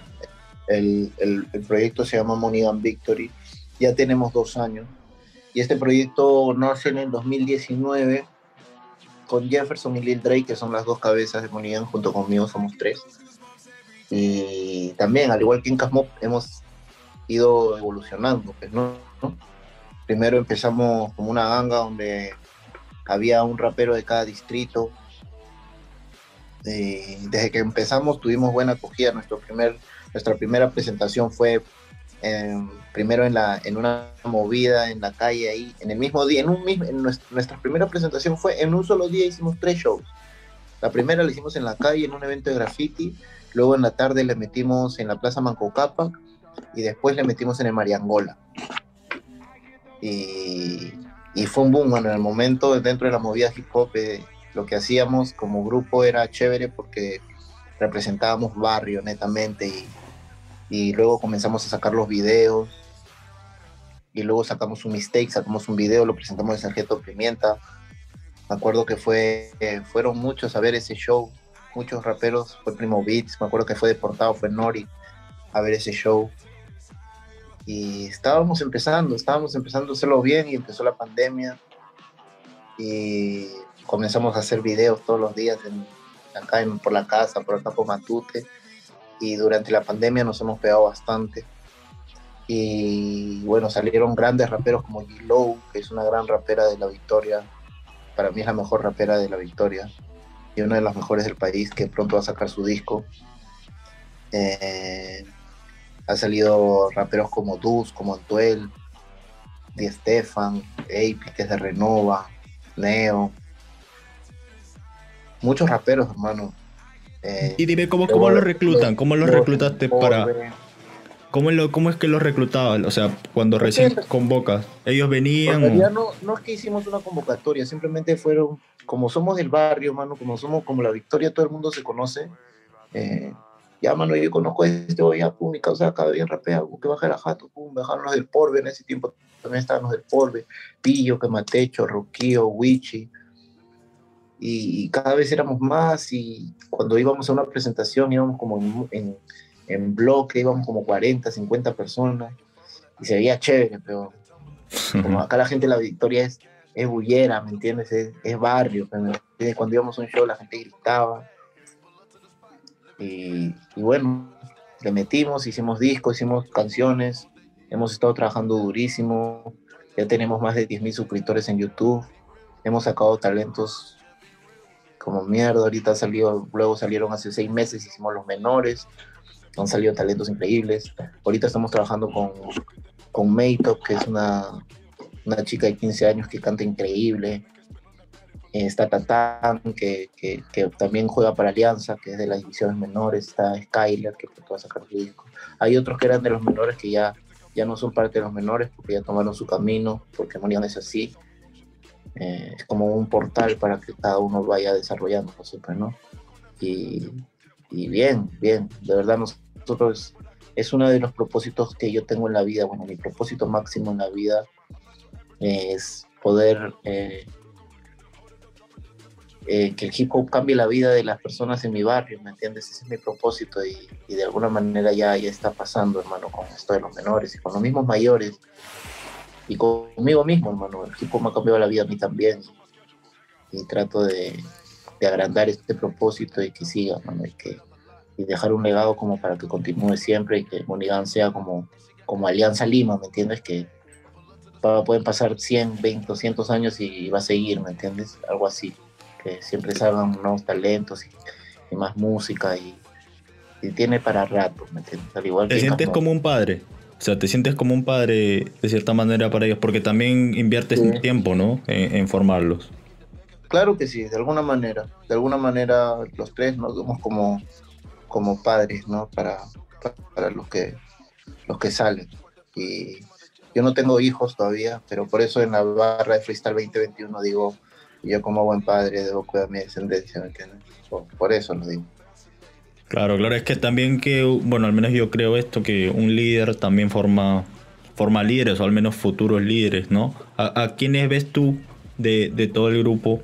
el, el, el, proyecto se llama Money Gun Victory. Ya tenemos dos años. Y este proyecto nace en el 2019 con Jefferson y Lil Drake, que son las dos cabezas de Money Gun, junto conmigo somos tres. Y también, al igual que en Casmop, hemos ido evolucionando. Pues, ¿no? Primero empezamos como una ganga donde había un rapero de cada distrito, eh, desde que empezamos tuvimos buena acogida. Nuestro primer, nuestra primera presentación fue eh, primero en, la, en una movida en la calle ahí, en el mismo día, en un mismo, en nuestra, nuestra, primera presentación fue en un solo día hicimos tres shows. La primera la hicimos en la calle, en un evento de graffiti. Luego en la tarde le metimos en la Plaza Mancocapa y después le metimos en el Mariangola. Y, y fue un boom, bueno, en el momento dentro de la movida hip hop eh, lo que hacíamos como grupo era chévere porque representábamos barrio netamente y, y luego comenzamos a sacar los videos y luego sacamos un mistake, sacamos un video, lo presentamos en Sargento Pimienta. Me acuerdo que fue, eh, fueron muchos a ver ese show, muchos raperos, fue Primo Beats, me acuerdo que fue deportado, fue Nori a ver ese show. Y estábamos empezando, estábamos empezando a hacerlo bien y empezó la pandemia. Y comenzamos a hacer videos todos los días acá por la casa, por acá por Matute. Y durante la pandemia nos hemos pegado bastante y bueno, salieron grandes raperos como G-Low, que es una gran rapera de la Victoria. Para mí es la mejor rapera de la Victoria y una de las mejores del país que pronto va a sacar su disco. Eh, ha salido raperos como Dus, como Antuel, Di Stefan, Ape, que es de Renova, Neo. Muchos raperos, hermano. Eh, y dime, ¿cómo, cómo lo reclutan? ¿Cómo los reclutaste para, ¿Cómo, lo, ¿Cómo es que los reclutaban? O sea, cuando recién convocas, ¿ellos venían? No, no es que hicimos una convocatoria, simplemente fueron, como somos del barrio, mano, como somos como la Victoria, todo el mundo se conoce. Eh, ya, mano, yo conozco a este, voy a pum, mi causa acá bien rapea, que baja la jato, pum, bajaron los del Porbe, en ese tiempo también estaban los del Porbe, Pillo, Quematecho, Roquío, Wichi, y, cada vez éramos más, y cuando íbamos a una presentación íbamos como en en bloque, íbamos como 40, 50 personas y se veía chévere, pero como acá la gente de la Victoria es, es bullera, ¿me entiendes? Es, barrio, cuando íbamos a un show la gente gritaba. Y, y, bueno, le metimos, hicimos discos, hicimos canciones, hemos estado trabajando durísimo, ya tenemos más de 10.000 suscriptores en YouTube, hemos sacado talentos como mierda, ahorita salió, luego salieron hace seis meses, hicimos los menores, han salido talentos increíbles. Ahorita estamos trabajando con, con Maytop, que es una, una chica de 15 años que canta increíble. Está Tatán, que, que, también juega para Alianza, que es de las divisiones menores. Está Skyler, que va a sacar disco. Hay otros que eran de los menores que ya, ya no son parte de los menores porque ya tomaron su camino, porque Monian es así. Eh, es como un portal para que cada uno vaya desarrollando siempre, ¿no? Y, y bien, bien, de verdad nos, nosotros es uno de los propósitos que yo tengo en la vida. Bueno, mi propósito máximo en la vida es poder eh, eh, que el hip hop cambie la vida de las personas en mi barrio, ¿me entiendes? Ese es mi propósito y, de alguna manera ya, ya está pasando, hermano, con esto de los menores y con los mismos mayores y conmigo mismo, hermano. El hop me ha cambiado la vida a mí también y trato de, de agrandar este propósito y que siga, hermano, y que y dejar un legado como para que continúe siempre y que Monigan sea como, como Alianza Lima, ¿me entiendes? Que pueden pasar 100, 20, 200 años y va a seguir, ¿me entiendes? Algo así, que siempre salgan nuevos talentos y, más música y, tiene para rato, ¿me entiendes? Al igual ¿Te sientes como un padre? O sea, te sientes como un padre de cierta manera para ellos, porque también inviertes tiempo, ¿no? En, formarlos. Claro que sí, de alguna manera. De alguna manera los tres nos vemos como, como padres, ¿no? Para, para los, que, los que salen. Y yo no tengo hijos todavía, pero por eso en la barra de Freestyle 2021 digo, yo como buen padre debo cuidar mi descendencia, ¿me entiendes? Por, eso lo digo. Claro, claro, es que también que, bueno, al menos yo creo esto, que un líder también forma, forma líderes, o al menos futuros líderes, ¿no? ¿A, quiénes ves tú de, de todo el grupo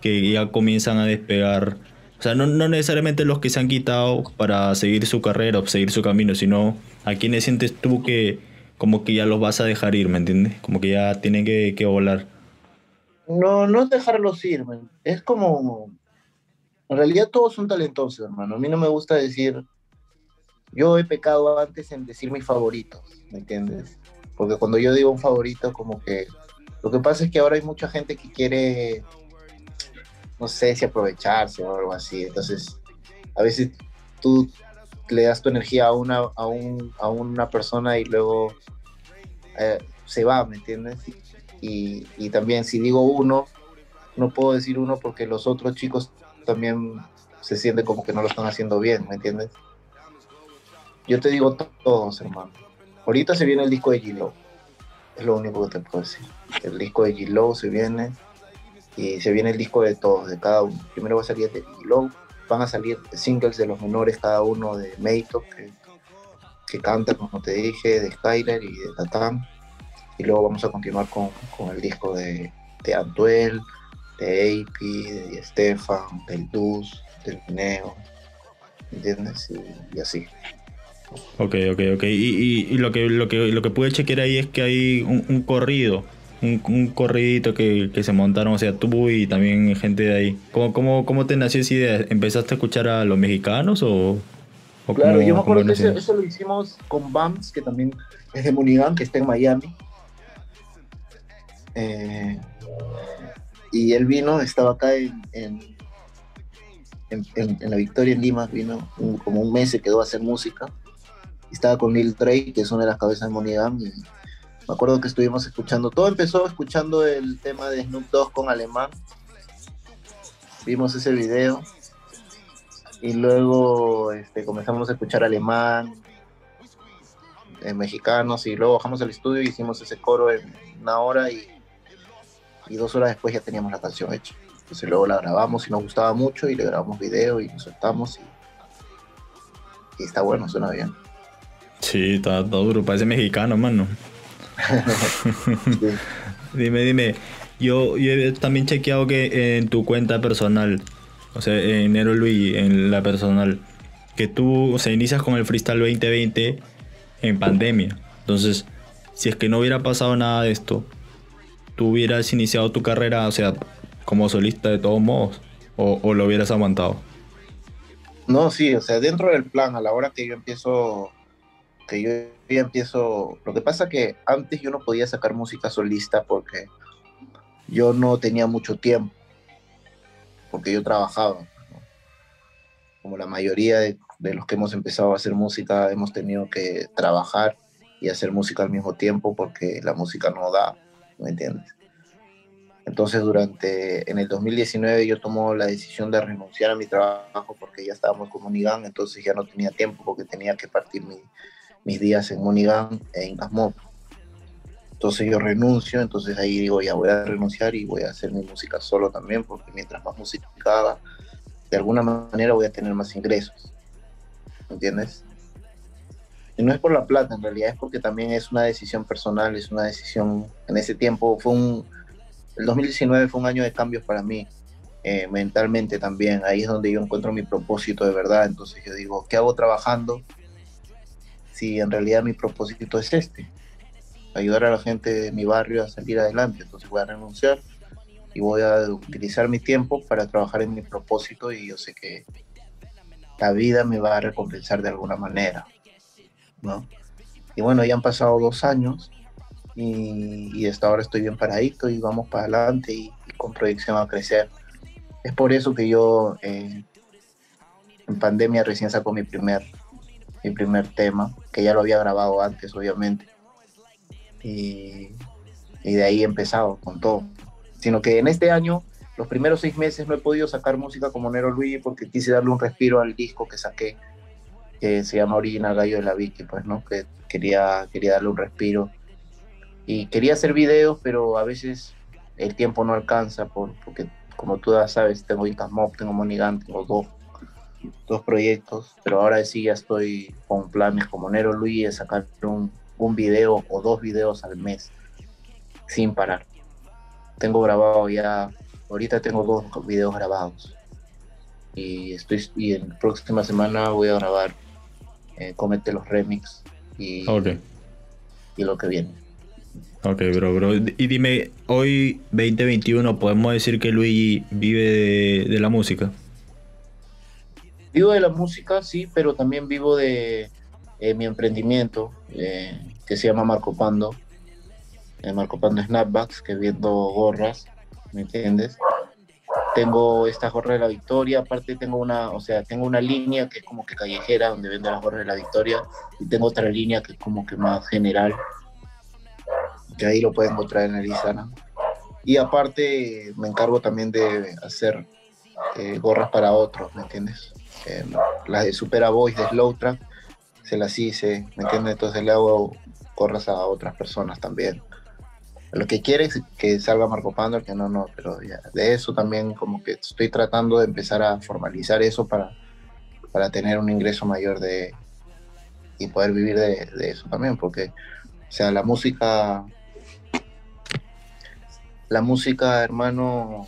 que ya comienzan a despegar o sea, no, necesariamente los que se han quitado para seguir su carrera o seguir su camino, sino a quienes sientes tú que como que ya los vas a dejar ir, ¿me entiendes? Como que ya tienen que, volar. No, no dejarlos ir, es como... En realidad todos son talentosos, hermano. A mí no me gusta decir... Yo he pecado antes en decir mis favoritos, ¿me entiendes? Porque cuando yo digo un favorito, como que... Lo que pasa es que ahora hay mucha gente que quiere no sé si aprovecharse o algo así. Entonces, a veces tú le das tu energía a una, a un, a una persona y luego eh, se va, ¿me entiendes? Y, y, también si digo uno, no puedo decir uno porque los otros chicos también se siente como que no lo están haciendo bien, ¿me entiendes? Yo te digo todos, hermano. Ahorita se viene el disco de G-Lo. Es lo único que te puedo decir. El disco de G-Lo se viene y se viene el disco de todos, de cada uno. Primero va a salir de G-Lo, van a salir singles de los menores, cada uno de Meito, que, que canta, como te dije, de Skyler y de Tatam. Y luego vamos a continuar con, con el disco de, de Antuel, de AP, de Stefan, del Dus, del Neo, ¿entiendes? Y, así. Ok, ok, ok. Y, y, lo, que, lo, que, lo que pude chequear ahí es que hay un, corrido, un, un corridito que, que, se montaron, o sea, tú y también gente de ahí. ¿Cómo, cómo, cómo te nació esa idea? ¿Empezaste a escuchar a los mexicanos o...? claro, yo me acuerdo que eso, lo hicimos con Bams, que también es de Munigan, que está en Miami. Eh, y él vino, estaba acá en, en, en, la Victoria en Lima, vino como un mes, se quedó a hacer música. Estaba con Neil Trey, que es una de las cabezas de Monigam, y me acuerdo que estuvimos escuchando, todo empezó escuchando el tema de Snoop Dogg con Alemán. Vimos ese video y luego este, comenzamos a escuchar alemán, eh, mexicanos y luego bajamos al estudio y hicimos ese coro en una hora y y dos horas después ya teníamos la canción hecha. Entonces luego la grabamos y nos gustaba mucho y le grabamos video y nos soltamos y, está bueno, suena bien. Sí, está, duro, parece mexicano, mano. *laughs* *laughs* dime, dime, yo, yo he también chequeado que en tu cuenta personal, o sea, en Nero Luis, en la personal, que tú, o sea, inicias con el freestyle 2020 en pandemia. Entonces, si es que no hubiera pasado nada de esto, tú hubieras iniciado tu carrera, o sea, como solista de todos modos, o, lo hubieras aguantado? No, sí, o sea, dentro del plan, a la hora que yo empiezo, que yo empiezo, lo que pasa que antes yo no podía sacar música solista porque yo no tenía mucho tiempo, porque yo trabajaba. Como la mayoría de los que hemos empezado a hacer música, hemos tenido que trabajar y hacer música al mismo tiempo porque la música no da ¿me entiendes? Entonces, durante, en el 2019 yo tomo la decisión de renunciar a mi trabajo porque ya estábamos con Monigan, entonces ya no tenía tiempo porque tenía que partir mis días en Monigan en Casmop. Entonces yo renuncio, entonces ahí digo, ya voy a renunciar y voy a hacer mi música solo también, porque mientras más música haga, de alguna manera voy a tener más ingresos. ¿Me entiendes? Y no es por la plata, en realidad es porque también es una decisión personal, es una decisión, en ese tiempo fue un, el 2019 fue un año de cambios para mí, eh, mentalmente también, ahí es donde yo encuentro mi propósito de verdad, entonces yo digo, ¿qué hago trabajando si en realidad mi propósito es este? Ayudar a la gente de mi barrio a salir adelante, entonces voy a renunciar y voy a utilizar mi tiempo para trabajar en mi propósito y yo sé que la vida me va a recompensar de alguna manera. Y bueno, ya han pasado dos años y, hasta ahora estoy bien paradito y vamos para adelante y, con proyección a crecer. Es por eso que yo eh, en pandemia recién saco mi primer, mi primer tema, que ya lo había grabado antes, obviamente. Y, y de ahí he empezado con todo. Sino que en este año, los primeros seis meses, no he podido sacar música como Nero Luigi porque quise darle un respiro al disco que saqué que se llama Original Gallo de la Vicky, pues, ¿no? Que quería, quería darle un respiro. Y quería hacer videos, pero a veces el tiempo no alcanza, por, porque como tú ya sabes, tengo Incas Mob, tengo Monigan, tengo dos, dos proyectos, pero ahora sí ya estoy con planes como Nero Luis de sacar un, un video o dos videos al mes, sin parar. Tengo grabado ya, ahorita tengo dos videos grabados. Y, estoy, y en la próxima semana voy a grabar eh, comete los remix y, y lo que viene. Ok, bro, bro. Y dime, hoy 2021, ¿podemos decir que Luigi vive de, la música? Vivo de la música, sí, pero también vivo de eh, mi emprendimiento eh, que se llama Marco Pando. Marco Pando Snapbacks, que viendo gorras, ¿me entiendes? Tengo esta gorra de la Victoria, aparte tengo una, o sea, tengo una línea que es como que callejera, donde vende las gorras de la Victoria, y tengo otra línea que es como que más general, que ahí lo pueden encontrar en el Instagram. Y aparte me encargo también de hacer eh, gorras para otros, ¿me entiendes? Eh, las de Supera Boys de Slow Track se las hice, ¿me entiendes? Entonces le hago gorras a otras personas también. Lo que quiere es que salga Marco Pando, que no, no, pero ya, de eso también como que estoy tratando de empezar a formalizar eso para, para tener un ingreso mayor de y poder vivir de, eso también, porque, o sea, la música, la música, hermano,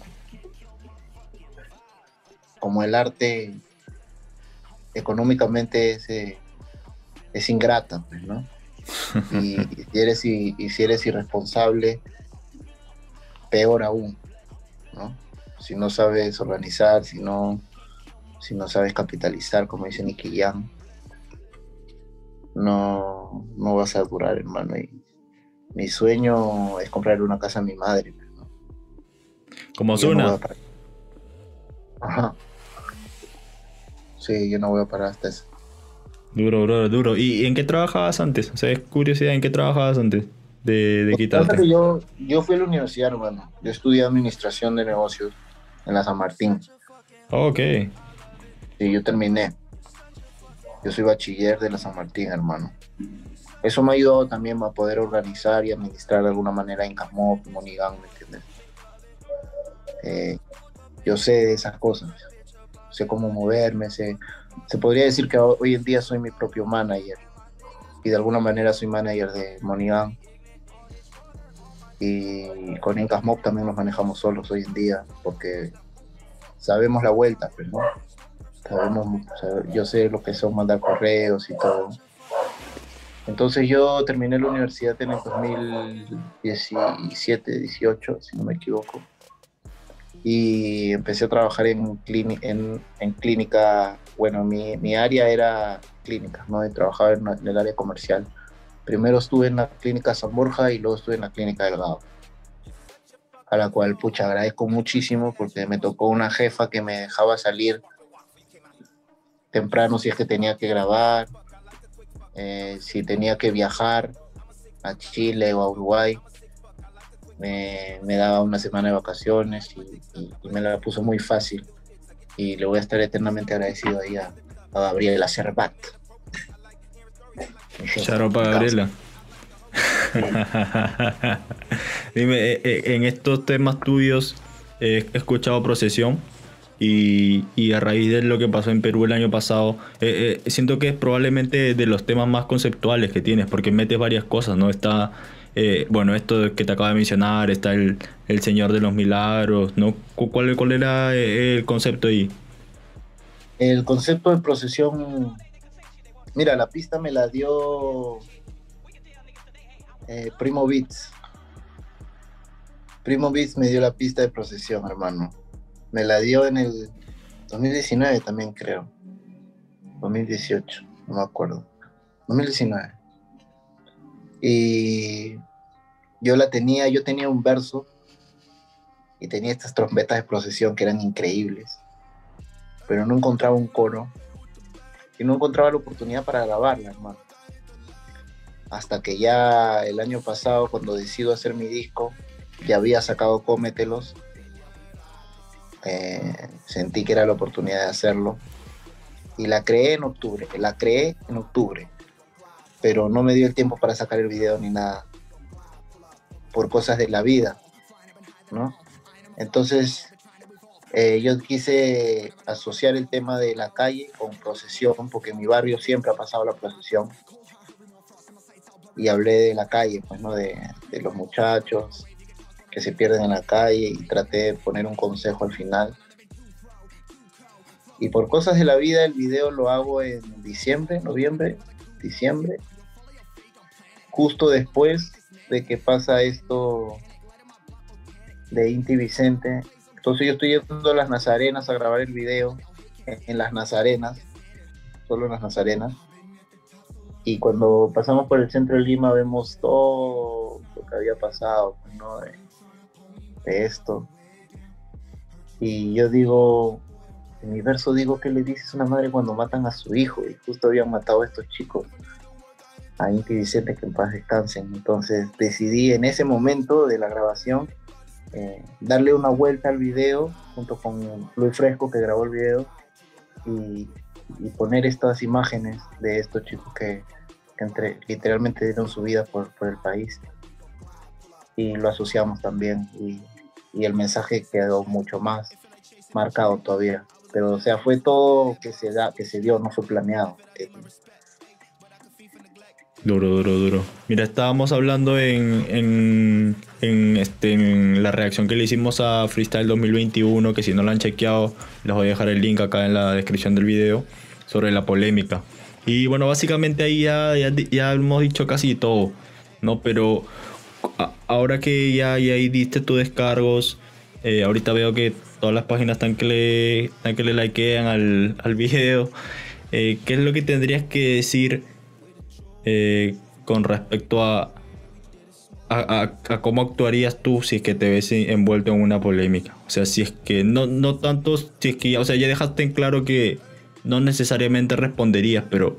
como el arte económicamente es, eh, es ingrata, pues, ¿no? Y, si eres, y, si eres irresponsable, peor aún, ¿no? Si no sabes organizar, si no, si no sabes capitalizar, como dice Nicky Young, no, no vas a durar, hermano. Y mi sueño es comprarle una casa a mi madre. ¿no? Como Zuna. Ajá. Sí, yo no voy a parar hasta eso. Duro, duro, duro. ¿Y en qué trabajabas antes? O sea, es curiosidad, ¿en qué trabajabas antes de, de quitarte? Yo, yo fui a la universidad, hermano. Yo estudié administración de negocios en la San Martín. ok. Sí, yo terminé. Yo soy bachiller de la San Martín, hermano. Eso me ha ayudado también a poder organizar y administrar de alguna manera en Camop, Monigán, ¿me entiendes? Eh, yo sé esas cosas sé cómo moverme, sé, se podría decir que hoy en día soy mi propio manager y de alguna manera soy manager de Monigan. Y con Incas Mob también nos manejamos solos hoy en día porque sabemos la vuelta, pues, ¿no? Sabemos, yo sé lo que son mandar correos y todo. Entonces yo terminé la universidad en el 2017, 18, si no me equivoco y empecé a trabajar en, clínica, bueno, mi, mi, área era clínica, ¿no? Y trabajaba en, en, el área comercial. Primero estuve en la clínica San Borja y luego estuve en la clínica Delgado, a la cual, pucha, agradezco muchísimo porque me tocó una jefa que me dejaba salir temprano si es que tenía que grabar, eh, si tenía que viajar a Chile o a Uruguay me, daba una semana de vacaciones y, me la puso muy fácil. Y le voy a estar eternamente agradecido ahí a, a Gabriela Cervat. *laughs* para Gabriela. *laughs* Dime, eh, eh, en estos temas tuyos he escuchado procesión y, y, a raíz de lo que pasó en Perú el año pasado, eh, siento que es probablemente de los temas más conceptuales que tienes, porque metes varias cosas, ¿no? Está eh, bueno, esto que te acabo de mencionar, está el, Señor de los Milagros, ¿no? ¿Cuál, ¿Cuál era eh, el concepto ahí? El concepto de procesión, mira, la pista me la dio eh, Primo Beats. Primo Beats me dio la pista de procesión, hermano. Me la dio en el 2019 también, creo. 2018, no me acuerdo. 2019. Y yo la tenía, yo tenía un verso y tenía estas trompetas de procesión que eran increíbles, pero no encontraba un coro y no encontraba la oportunidad para grabarla, hermano. Hasta que ya el año pasado, cuando decido hacer mi disco, ya había sacado Cómetelos, eh, sentí que era la oportunidad de hacerlo y la creé en octubre, la creé en octubre, pero no me dio el tiempo para sacar el video ni nada por cosas de la vida, ¿no? Entonces, eh, yo quise asociar el tema de la calle con procesión, porque en mi barrio siempre ha pasado la procesión. Y hablé de la calle, pues, ¿no? De, de los muchachos que se pierden en la calle y traté de poner un consejo al final. Y por cosas de la vida, el video lo hago en diciembre, noviembre, diciembre, justo después de que pasa esto de Inti Vicente. Entonces yo estoy yendo a las Nazarenas a grabar el video en, las Nazarenas, solo en las Nazarenas. Y cuando pasamos por el centro de Lima vemos todo lo que había pasado, de esto. Y yo digo, en mi verso digo, ¿qué le dices a una madre cuando matan a su hijo? Y justo habían matado a estos chicos a Inti Vicente que en paz descansen. Entonces decidí en ese momento de la grabación eh, darle una vuelta al video junto con Luis Fresco que grabó el video y, poner estas imágenes de estos chicos que, literalmente dieron su vida por, por, el país. Y lo asociamos también y, y el mensaje quedó mucho más marcado todavía. Pero o sea fue todo que se da que se dio no fue planeado Duro, duro, duro. Mira, estábamos hablando en, en, este, en la reacción que le hicimos a Freestyle 2021, que si no lo han chequeado, les voy a dejar el link acá en la descripción del video, sobre la polémica. Y bueno, básicamente ahí ya, ya, hemos dicho casi todo, ¿no? Pero ahora que ya, ya ahí diste tus descargos, eh, ahorita veo que todas las páginas están que le, están que le likean al, al *laughs* video. Eh, ¿Qué es lo que tendrías que decir? Eh, con respecto a, a, cómo actuarías tú si es que te ves envuelto en una polémica. O sea, si es que no, no tanto, si es que, o sea, ya dejaste en claro que no necesariamente responderías, pero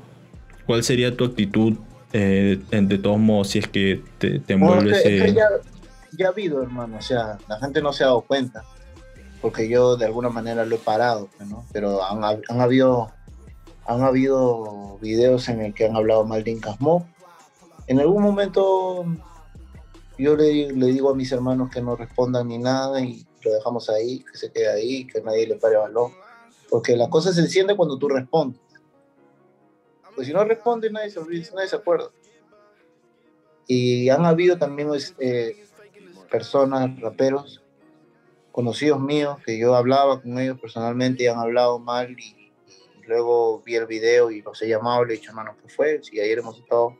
¿cuál sería tu actitud eh, de todos modos si es que te, envuelves? en... ya, ya, ha habido, hermano, o sea, la gente no se ha dado cuenta, porque yo de alguna manera lo he parado, ¿no? Pero han, han habido han habido videos en el que han hablado mal de Incas En algún momento yo le, digo a mis hermanos que no respondan ni nada y lo dejamos ahí, que se quede ahí, que nadie le pare balón. Porque la cosa se enciende cuando tú respondes. Pues si no responde, nadie se nadie se acuerda. Y han habido también eh, personas, raperos, conocidos míos, que yo hablaba con ellos personalmente y han hablado mal y luego vi el video y los he llamado y le he dicho, hermano, ¿qué fue? Si ayer hemos estado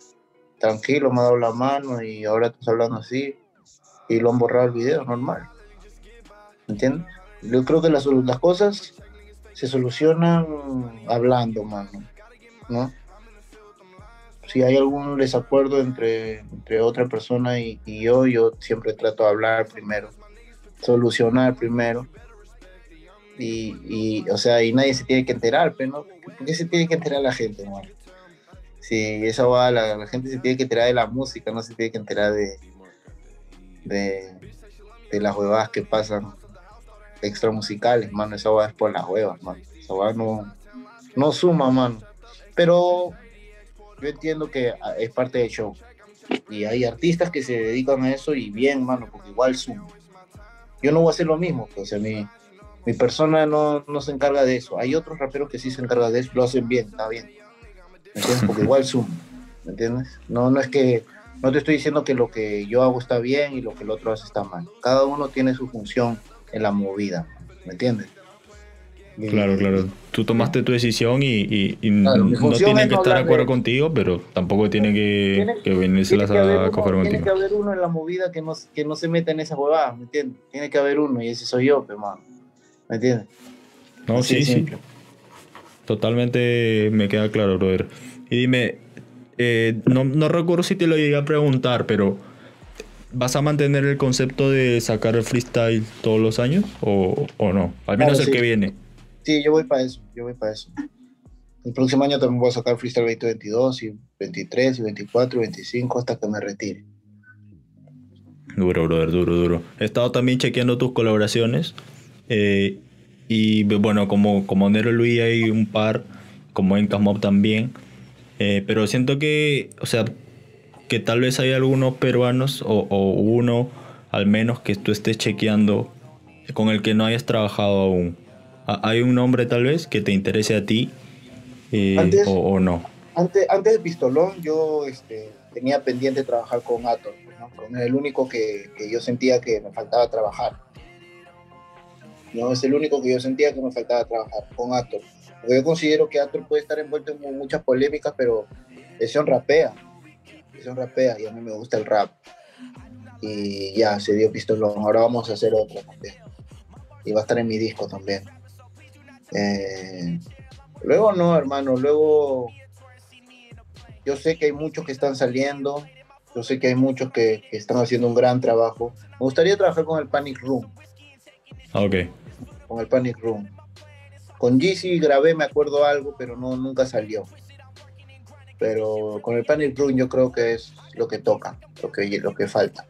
tranquilos, me ha dado la mano y ahora estás hablando así y lo han borrado el video, normal. ¿Entiendes? Yo creo que las, cosas se solucionan hablando, mano, ¿no? Si hay algún desacuerdo entre, otra persona y yo, yo siempre trato de hablar primero, solucionar primero y, o sea, y nadie se tiene que enterar, pero ¿no? ¿Por qué se tiene que enterar la gente, hermano? Si esa va, la, gente se tiene que enterar de la música, no se tiene que enterar de, de, las huevadas que pasan extra musicales, mano, esa va es por las huevas, mano. Esa va no, no suma, mano. Pero yo entiendo que es parte del show. Y hay artistas que se dedican a eso y bien, mano, porque igual suma. Yo no voy a hacer lo mismo, pues a mí mi persona no, no, se encarga de eso. Hay otros raperos que sí se encargan de eso, lo hacen bien, está bien. ¿Me entiendes? Porque igual zoom, ¿me entiendes? No, no es que, no te estoy diciendo que lo que yo hago está bien y lo que el otro hace está mal. Cada uno tiene su función en la movida, ¿me entiendes? claro, claro. Tú tomaste tu decisión y, no tienen que estar de acuerdo contigo, pero tampoco tienen que, que, venirse a coger contigo. Tiene que haber uno en la movida que no, que no se meta en esa huevada, ¿me entiendes? Tiene que haber uno y ese soy yo, hermano. ¿Me entiendes? No, sí, sí. Totalmente me queda claro, brother. Y dime, eh, no, no, recuerdo si te lo llegué a preguntar, pero ¿vas a mantener el concepto de sacar el freestyle todos los años o, o no? Al menos el que viene. Sí, yo voy para eso, yo voy para eso. El próximo año también voy a sacar freestyle 2022 y 23 y 24 y 25 hasta que me retire. Duro, brother, duro, duro. He estado también chequeando tus colaboraciones eh, y bueno, como, como Nero Luis hay un par, como en Mob también. Eh, pero siento que, o sea, que tal vez hay algunos peruanos o, uno al menos que tú estés chequeando con el que no hayas trabajado aún. ¿Hay un nombre tal vez que te interese a ti eh, o, no? Antes, antes de Pistolón yo este, tenía pendiente trabajar con Ator, con el único que, que yo sentía que me faltaba trabajar. No es el único que yo sentía que me faltaba trabajar con Ator. yo considero que Ator puede estar envuelto en muchas polémicas, pero ese un rapea. Ese un rapea y a mí me gusta el rap. Y ya, se dio pistolón. Ahora vamos a hacer otro también. Y va a estar en mi disco también. Eh, luego no, hermano. Luego yo sé que hay muchos que están saliendo. Yo sé que hay muchos que, que están haciendo un gran trabajo. Me gustaría trabajar con el Panic Room. Ah, ok con el Panic Room. Con Jeezy grabé, me acuerdo algo, pero no, nunca salió. Pero con el Panic Room yo creo que es lo que toca, lo que, lo que falta.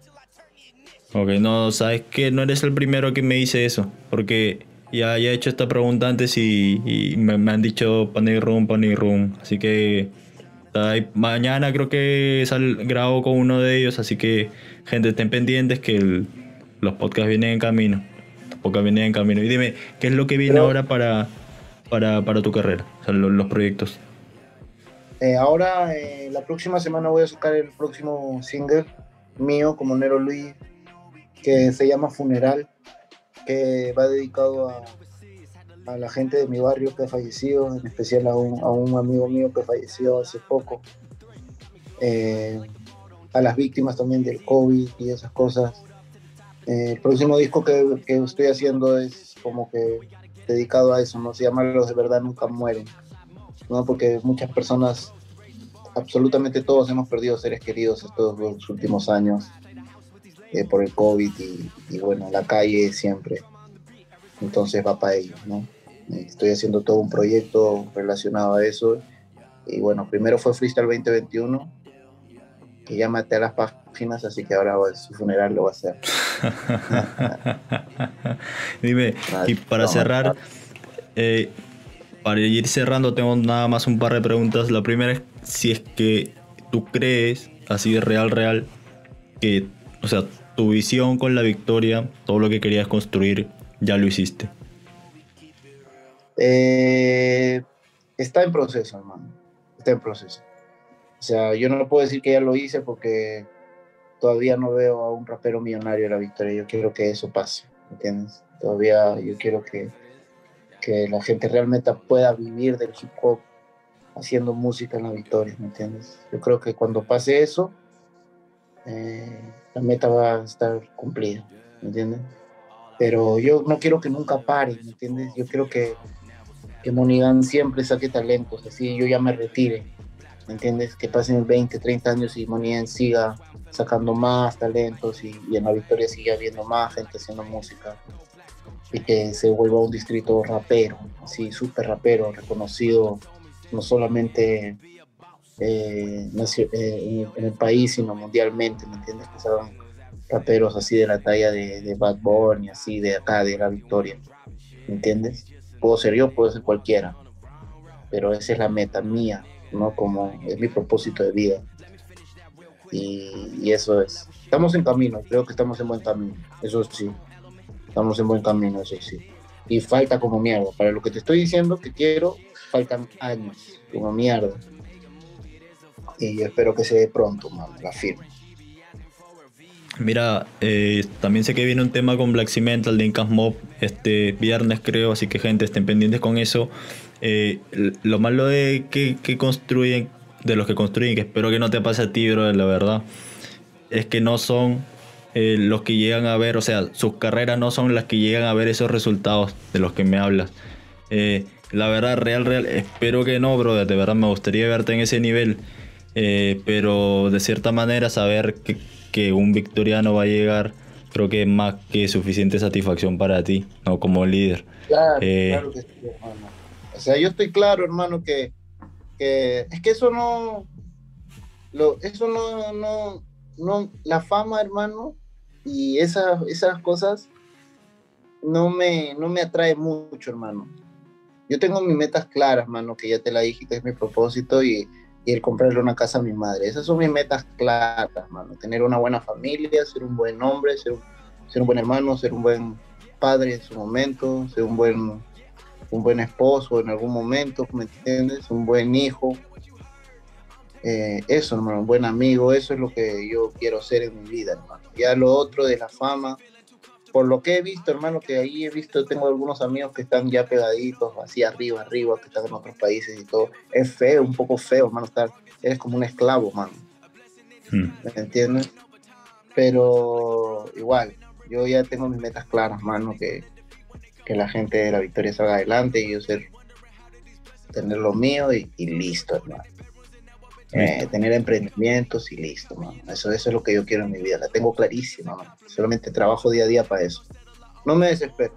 Ok, no, sabes que no eres el primero que me dice eso, porque ya, ya he hecho esta pregunta antes y, me, han dicho Panic Room, Panic Room, así que mañana creo que sal, grabo con uno de ellos, así que gente estén pendientes que los podcasts vienen en camino, podcasts vienen en camino. Y dime, ¿qué es lo que viene ahora para, para, tu carrera, o sea, los, proyectos? Eh, ahora, eh, la próxima semana voy a sacar el próximo single mío como Nero Luis que se llama Funeral, que va dedicado a, a la gente de mi barrio que ha fallecido, en especial a un, a un amigo mío que falleció hace poco, eh, a las víctimas también del COVID y esas cosas. El próximo disco que, que, estoy haciendo es como que dedicado a eso, ¿no? Se llama Los de verdad nunca mueren, ¿no? Porque muchas personas, absolutamente todos hemos perdido seres queridos estos los últimos años eh, por el COVID y, bueno, la calle siempre. Entonces va para ellos, ¿no? Estoy haciendo todo un proyecto relacionado a eso. Y bueno, primero fue Freestyle 2021, que ya maté a las páginas, así que ahora su funeral lo va a hacer. *laughs* Dime, y para cerrar, eh, para ir cerrando, tengo nada más un par de preguntas. La primera es si es que tú crees, así de real, real, que, o sea, tu visión con la victoria, todo lo que querías construir, ya lo hiciste? Eh, está en proceso, hermano. Está en proceso. O sea, yo no puedo decir que ya lo hice porque todavía no veo a un rapero millonario de la victoria. Yo quiero que eso pase, ¿entiendes? Todavía yo quiero que, que la gente realmente pueda vivir del hip hop haciendo música en la victoria, ¿me entiendes? Yo creo que cuando pase eso, eh, la meta va a estar cumplida, ¿me entiendes? Pero yo no quiero que nunca pare, ¿me entiendes? Yo quiero que, que Monigan siempre saque talentos, así yo ya me retire, ¿me entiendes? Que pasen 20, 30 años y Monigan siga sacando más talentos y, en la victoria siga habiendo más gente haciendo música y que se vuelva un distrito rapero, así súper rapero, reconocido no solamente eh, eh, en el país, sino mundialmente, ¿me entiendes? Que son raperos así de la talla de, Bad Bunny, así de acá, de la Victoria, ¿me entiendes? Puedo ser yo, puedo ser cualquiera, pero esa es la meta mía, ¿no? Como es mi propósito de vida. Y, y eso es. Estamos en camino, creo que estamos en buen camino, eso sí. Estamos en buen camino, eso sí. Y falta como mierda. Para lo que te estoy diciendo que quiero, faltan años, como mierda y espero que se dé pronto, man, la firme. Mira, eh, también sé que viene un tema con Black Cement, el de Incas Mob, este viernes creo, así que gente estén pendientes con eso. Eh, lo malo de que, construyen, de los que construyen, que espero que no te pase a ti, bro, la verdad, es que no son eh, los que llegan a ver, o sea, sus carreras no son las que llegan a ver esos resultados de los que me hablas. la verdad, real, real, espero que no, bro, de verdad me gustaría verte en ese nivel. Eh, pero de cierta manera saber que, un victoriano va a llegar creo que es más que suficiente satisfacción para ti, ¿no? Como líder. Claro, eh, claro que sí, hermano. O sea, yo estoy claro, hermano, que, es que eso no, lo, eso no, no, no, la fama, hermano, y esas, esas cosas no me, no me atrae mucho, hermano. Yo tengo mis metas claras, hermano, que ya te la dije, que es mi propósito y y el comprarle una casa a mi madre. Esas son mis metas claras, mano. Tener una buena familia, ser un buen hombre, ser ser un buen hermano, ser un buen padre en su momento, ser un buen, un buen esposo en algún momento, ¿me entiendes? Un buen hijo. Eh, eso, hermano, un buen amigo, eso es lo que yo quiero ser en mi vida, hermano. Ya lo otro de la fama, por lo que he visto, hermano, que ahí he visto, tengo algunos amigos que están ya pegaditos, así arriba, arriba, que están en otros países y todo. Es feo, un poco feo, hermano, estar, eres como un esclavo, mano. Hmm. ¿Me entiendes? Pero igual, yo ya tengo mis metas claras, mano, que, que la gente de la victoria salga adelante y yo ser, tener lo mío y, y listo, hermano. Eh, tener emprendimientos y listo, Eso, eso es lo que yo quiero en mi vida, la tengo clarísima, Solamente trabajo día a día para eso. No me desespero.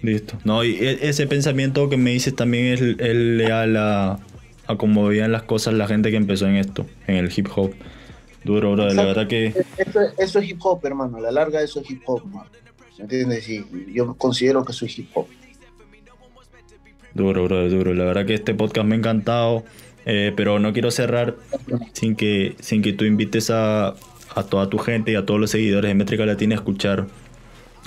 Listo. No, y e, ese pensamiento que me dices también es, leal a, a cómo veían las cosas la gente que empezó en esto, en el hip hop. Duro, bro. La verdad que. Eso, eso, es hip hop, hermano. A la larga, eso es hip hop, hermano. ¿Me entiendes? Y yo considero que soy hip hop. Duro, bro, duro. La verdad que este podcast me ha encantado. Eh, pero no quiero cerrar sin que, sin que tú invites a, a toda tu gente y a todos los seguidores de Métrica Latina a escuchar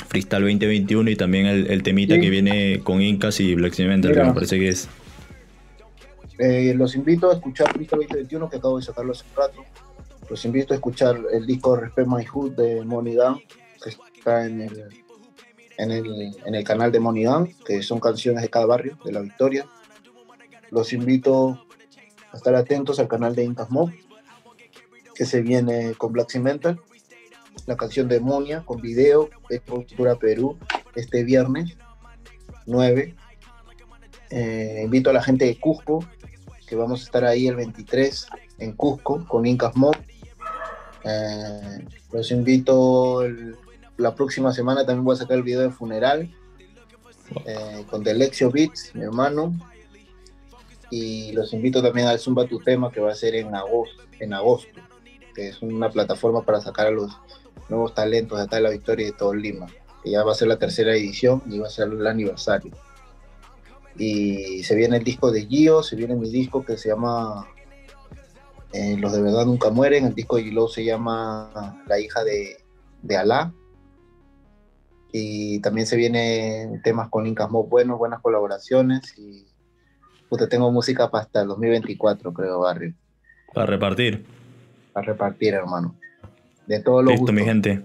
Freestyle 2021 y también el, temita que viene con Incas y Black Cement, que me parece que es. Eh, los invito a escuchar Freestyle 2021 que acabo de sacarlo hace un rato. Los invito a escuchar el disco Respect My Hood de Money Down, está en el, en el, en el canal de Money Down, que son canciones de cada barrio, de la Victoria. Los invito a estar atentos al canal de Incas Mob, que se viene con Black Cemental la canción de Monia con video de Cultura Perú este viernes 9. Eh, invito a la gente de Cusco, que vamos a estar ahí el 23 en Cusco con Incas Mob. Eh, los invito la próxima semana también voy a sacar el video de funeral eh, con Delexio Beats, mi hermano. Y los invito también al Zumba Tu Tema que va a ser en agosto, en agosto, que es una plataforma para sacar a los nuevos talentos de acá de la Victoria de todo Lima, que ya va a ser la tercera edición y va a ser el aniversario. Y se viene el disco de Gio, se viene mi disco que se llama eh, Los de verdad nunca mueren, el disco de Gilo se llama La hija de, de Alá. Y también se vienen temas con Incas muy buenos, buenas colaboraciones y puta, tengo música para hasta el 2024, creo, Barrio. Para repartir. Para repartir, hermano de todos los Listo, mi gente.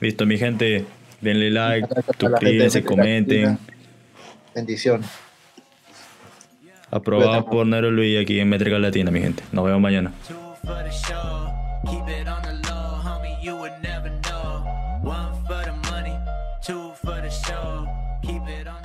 Listo, mi gente. Denle like, suscríbanse, comenten. Bendiciones. Aprobado por Nero Luis aquí en Métrica Latina, mi gente. Nos vemos mañana. show. Keep it on.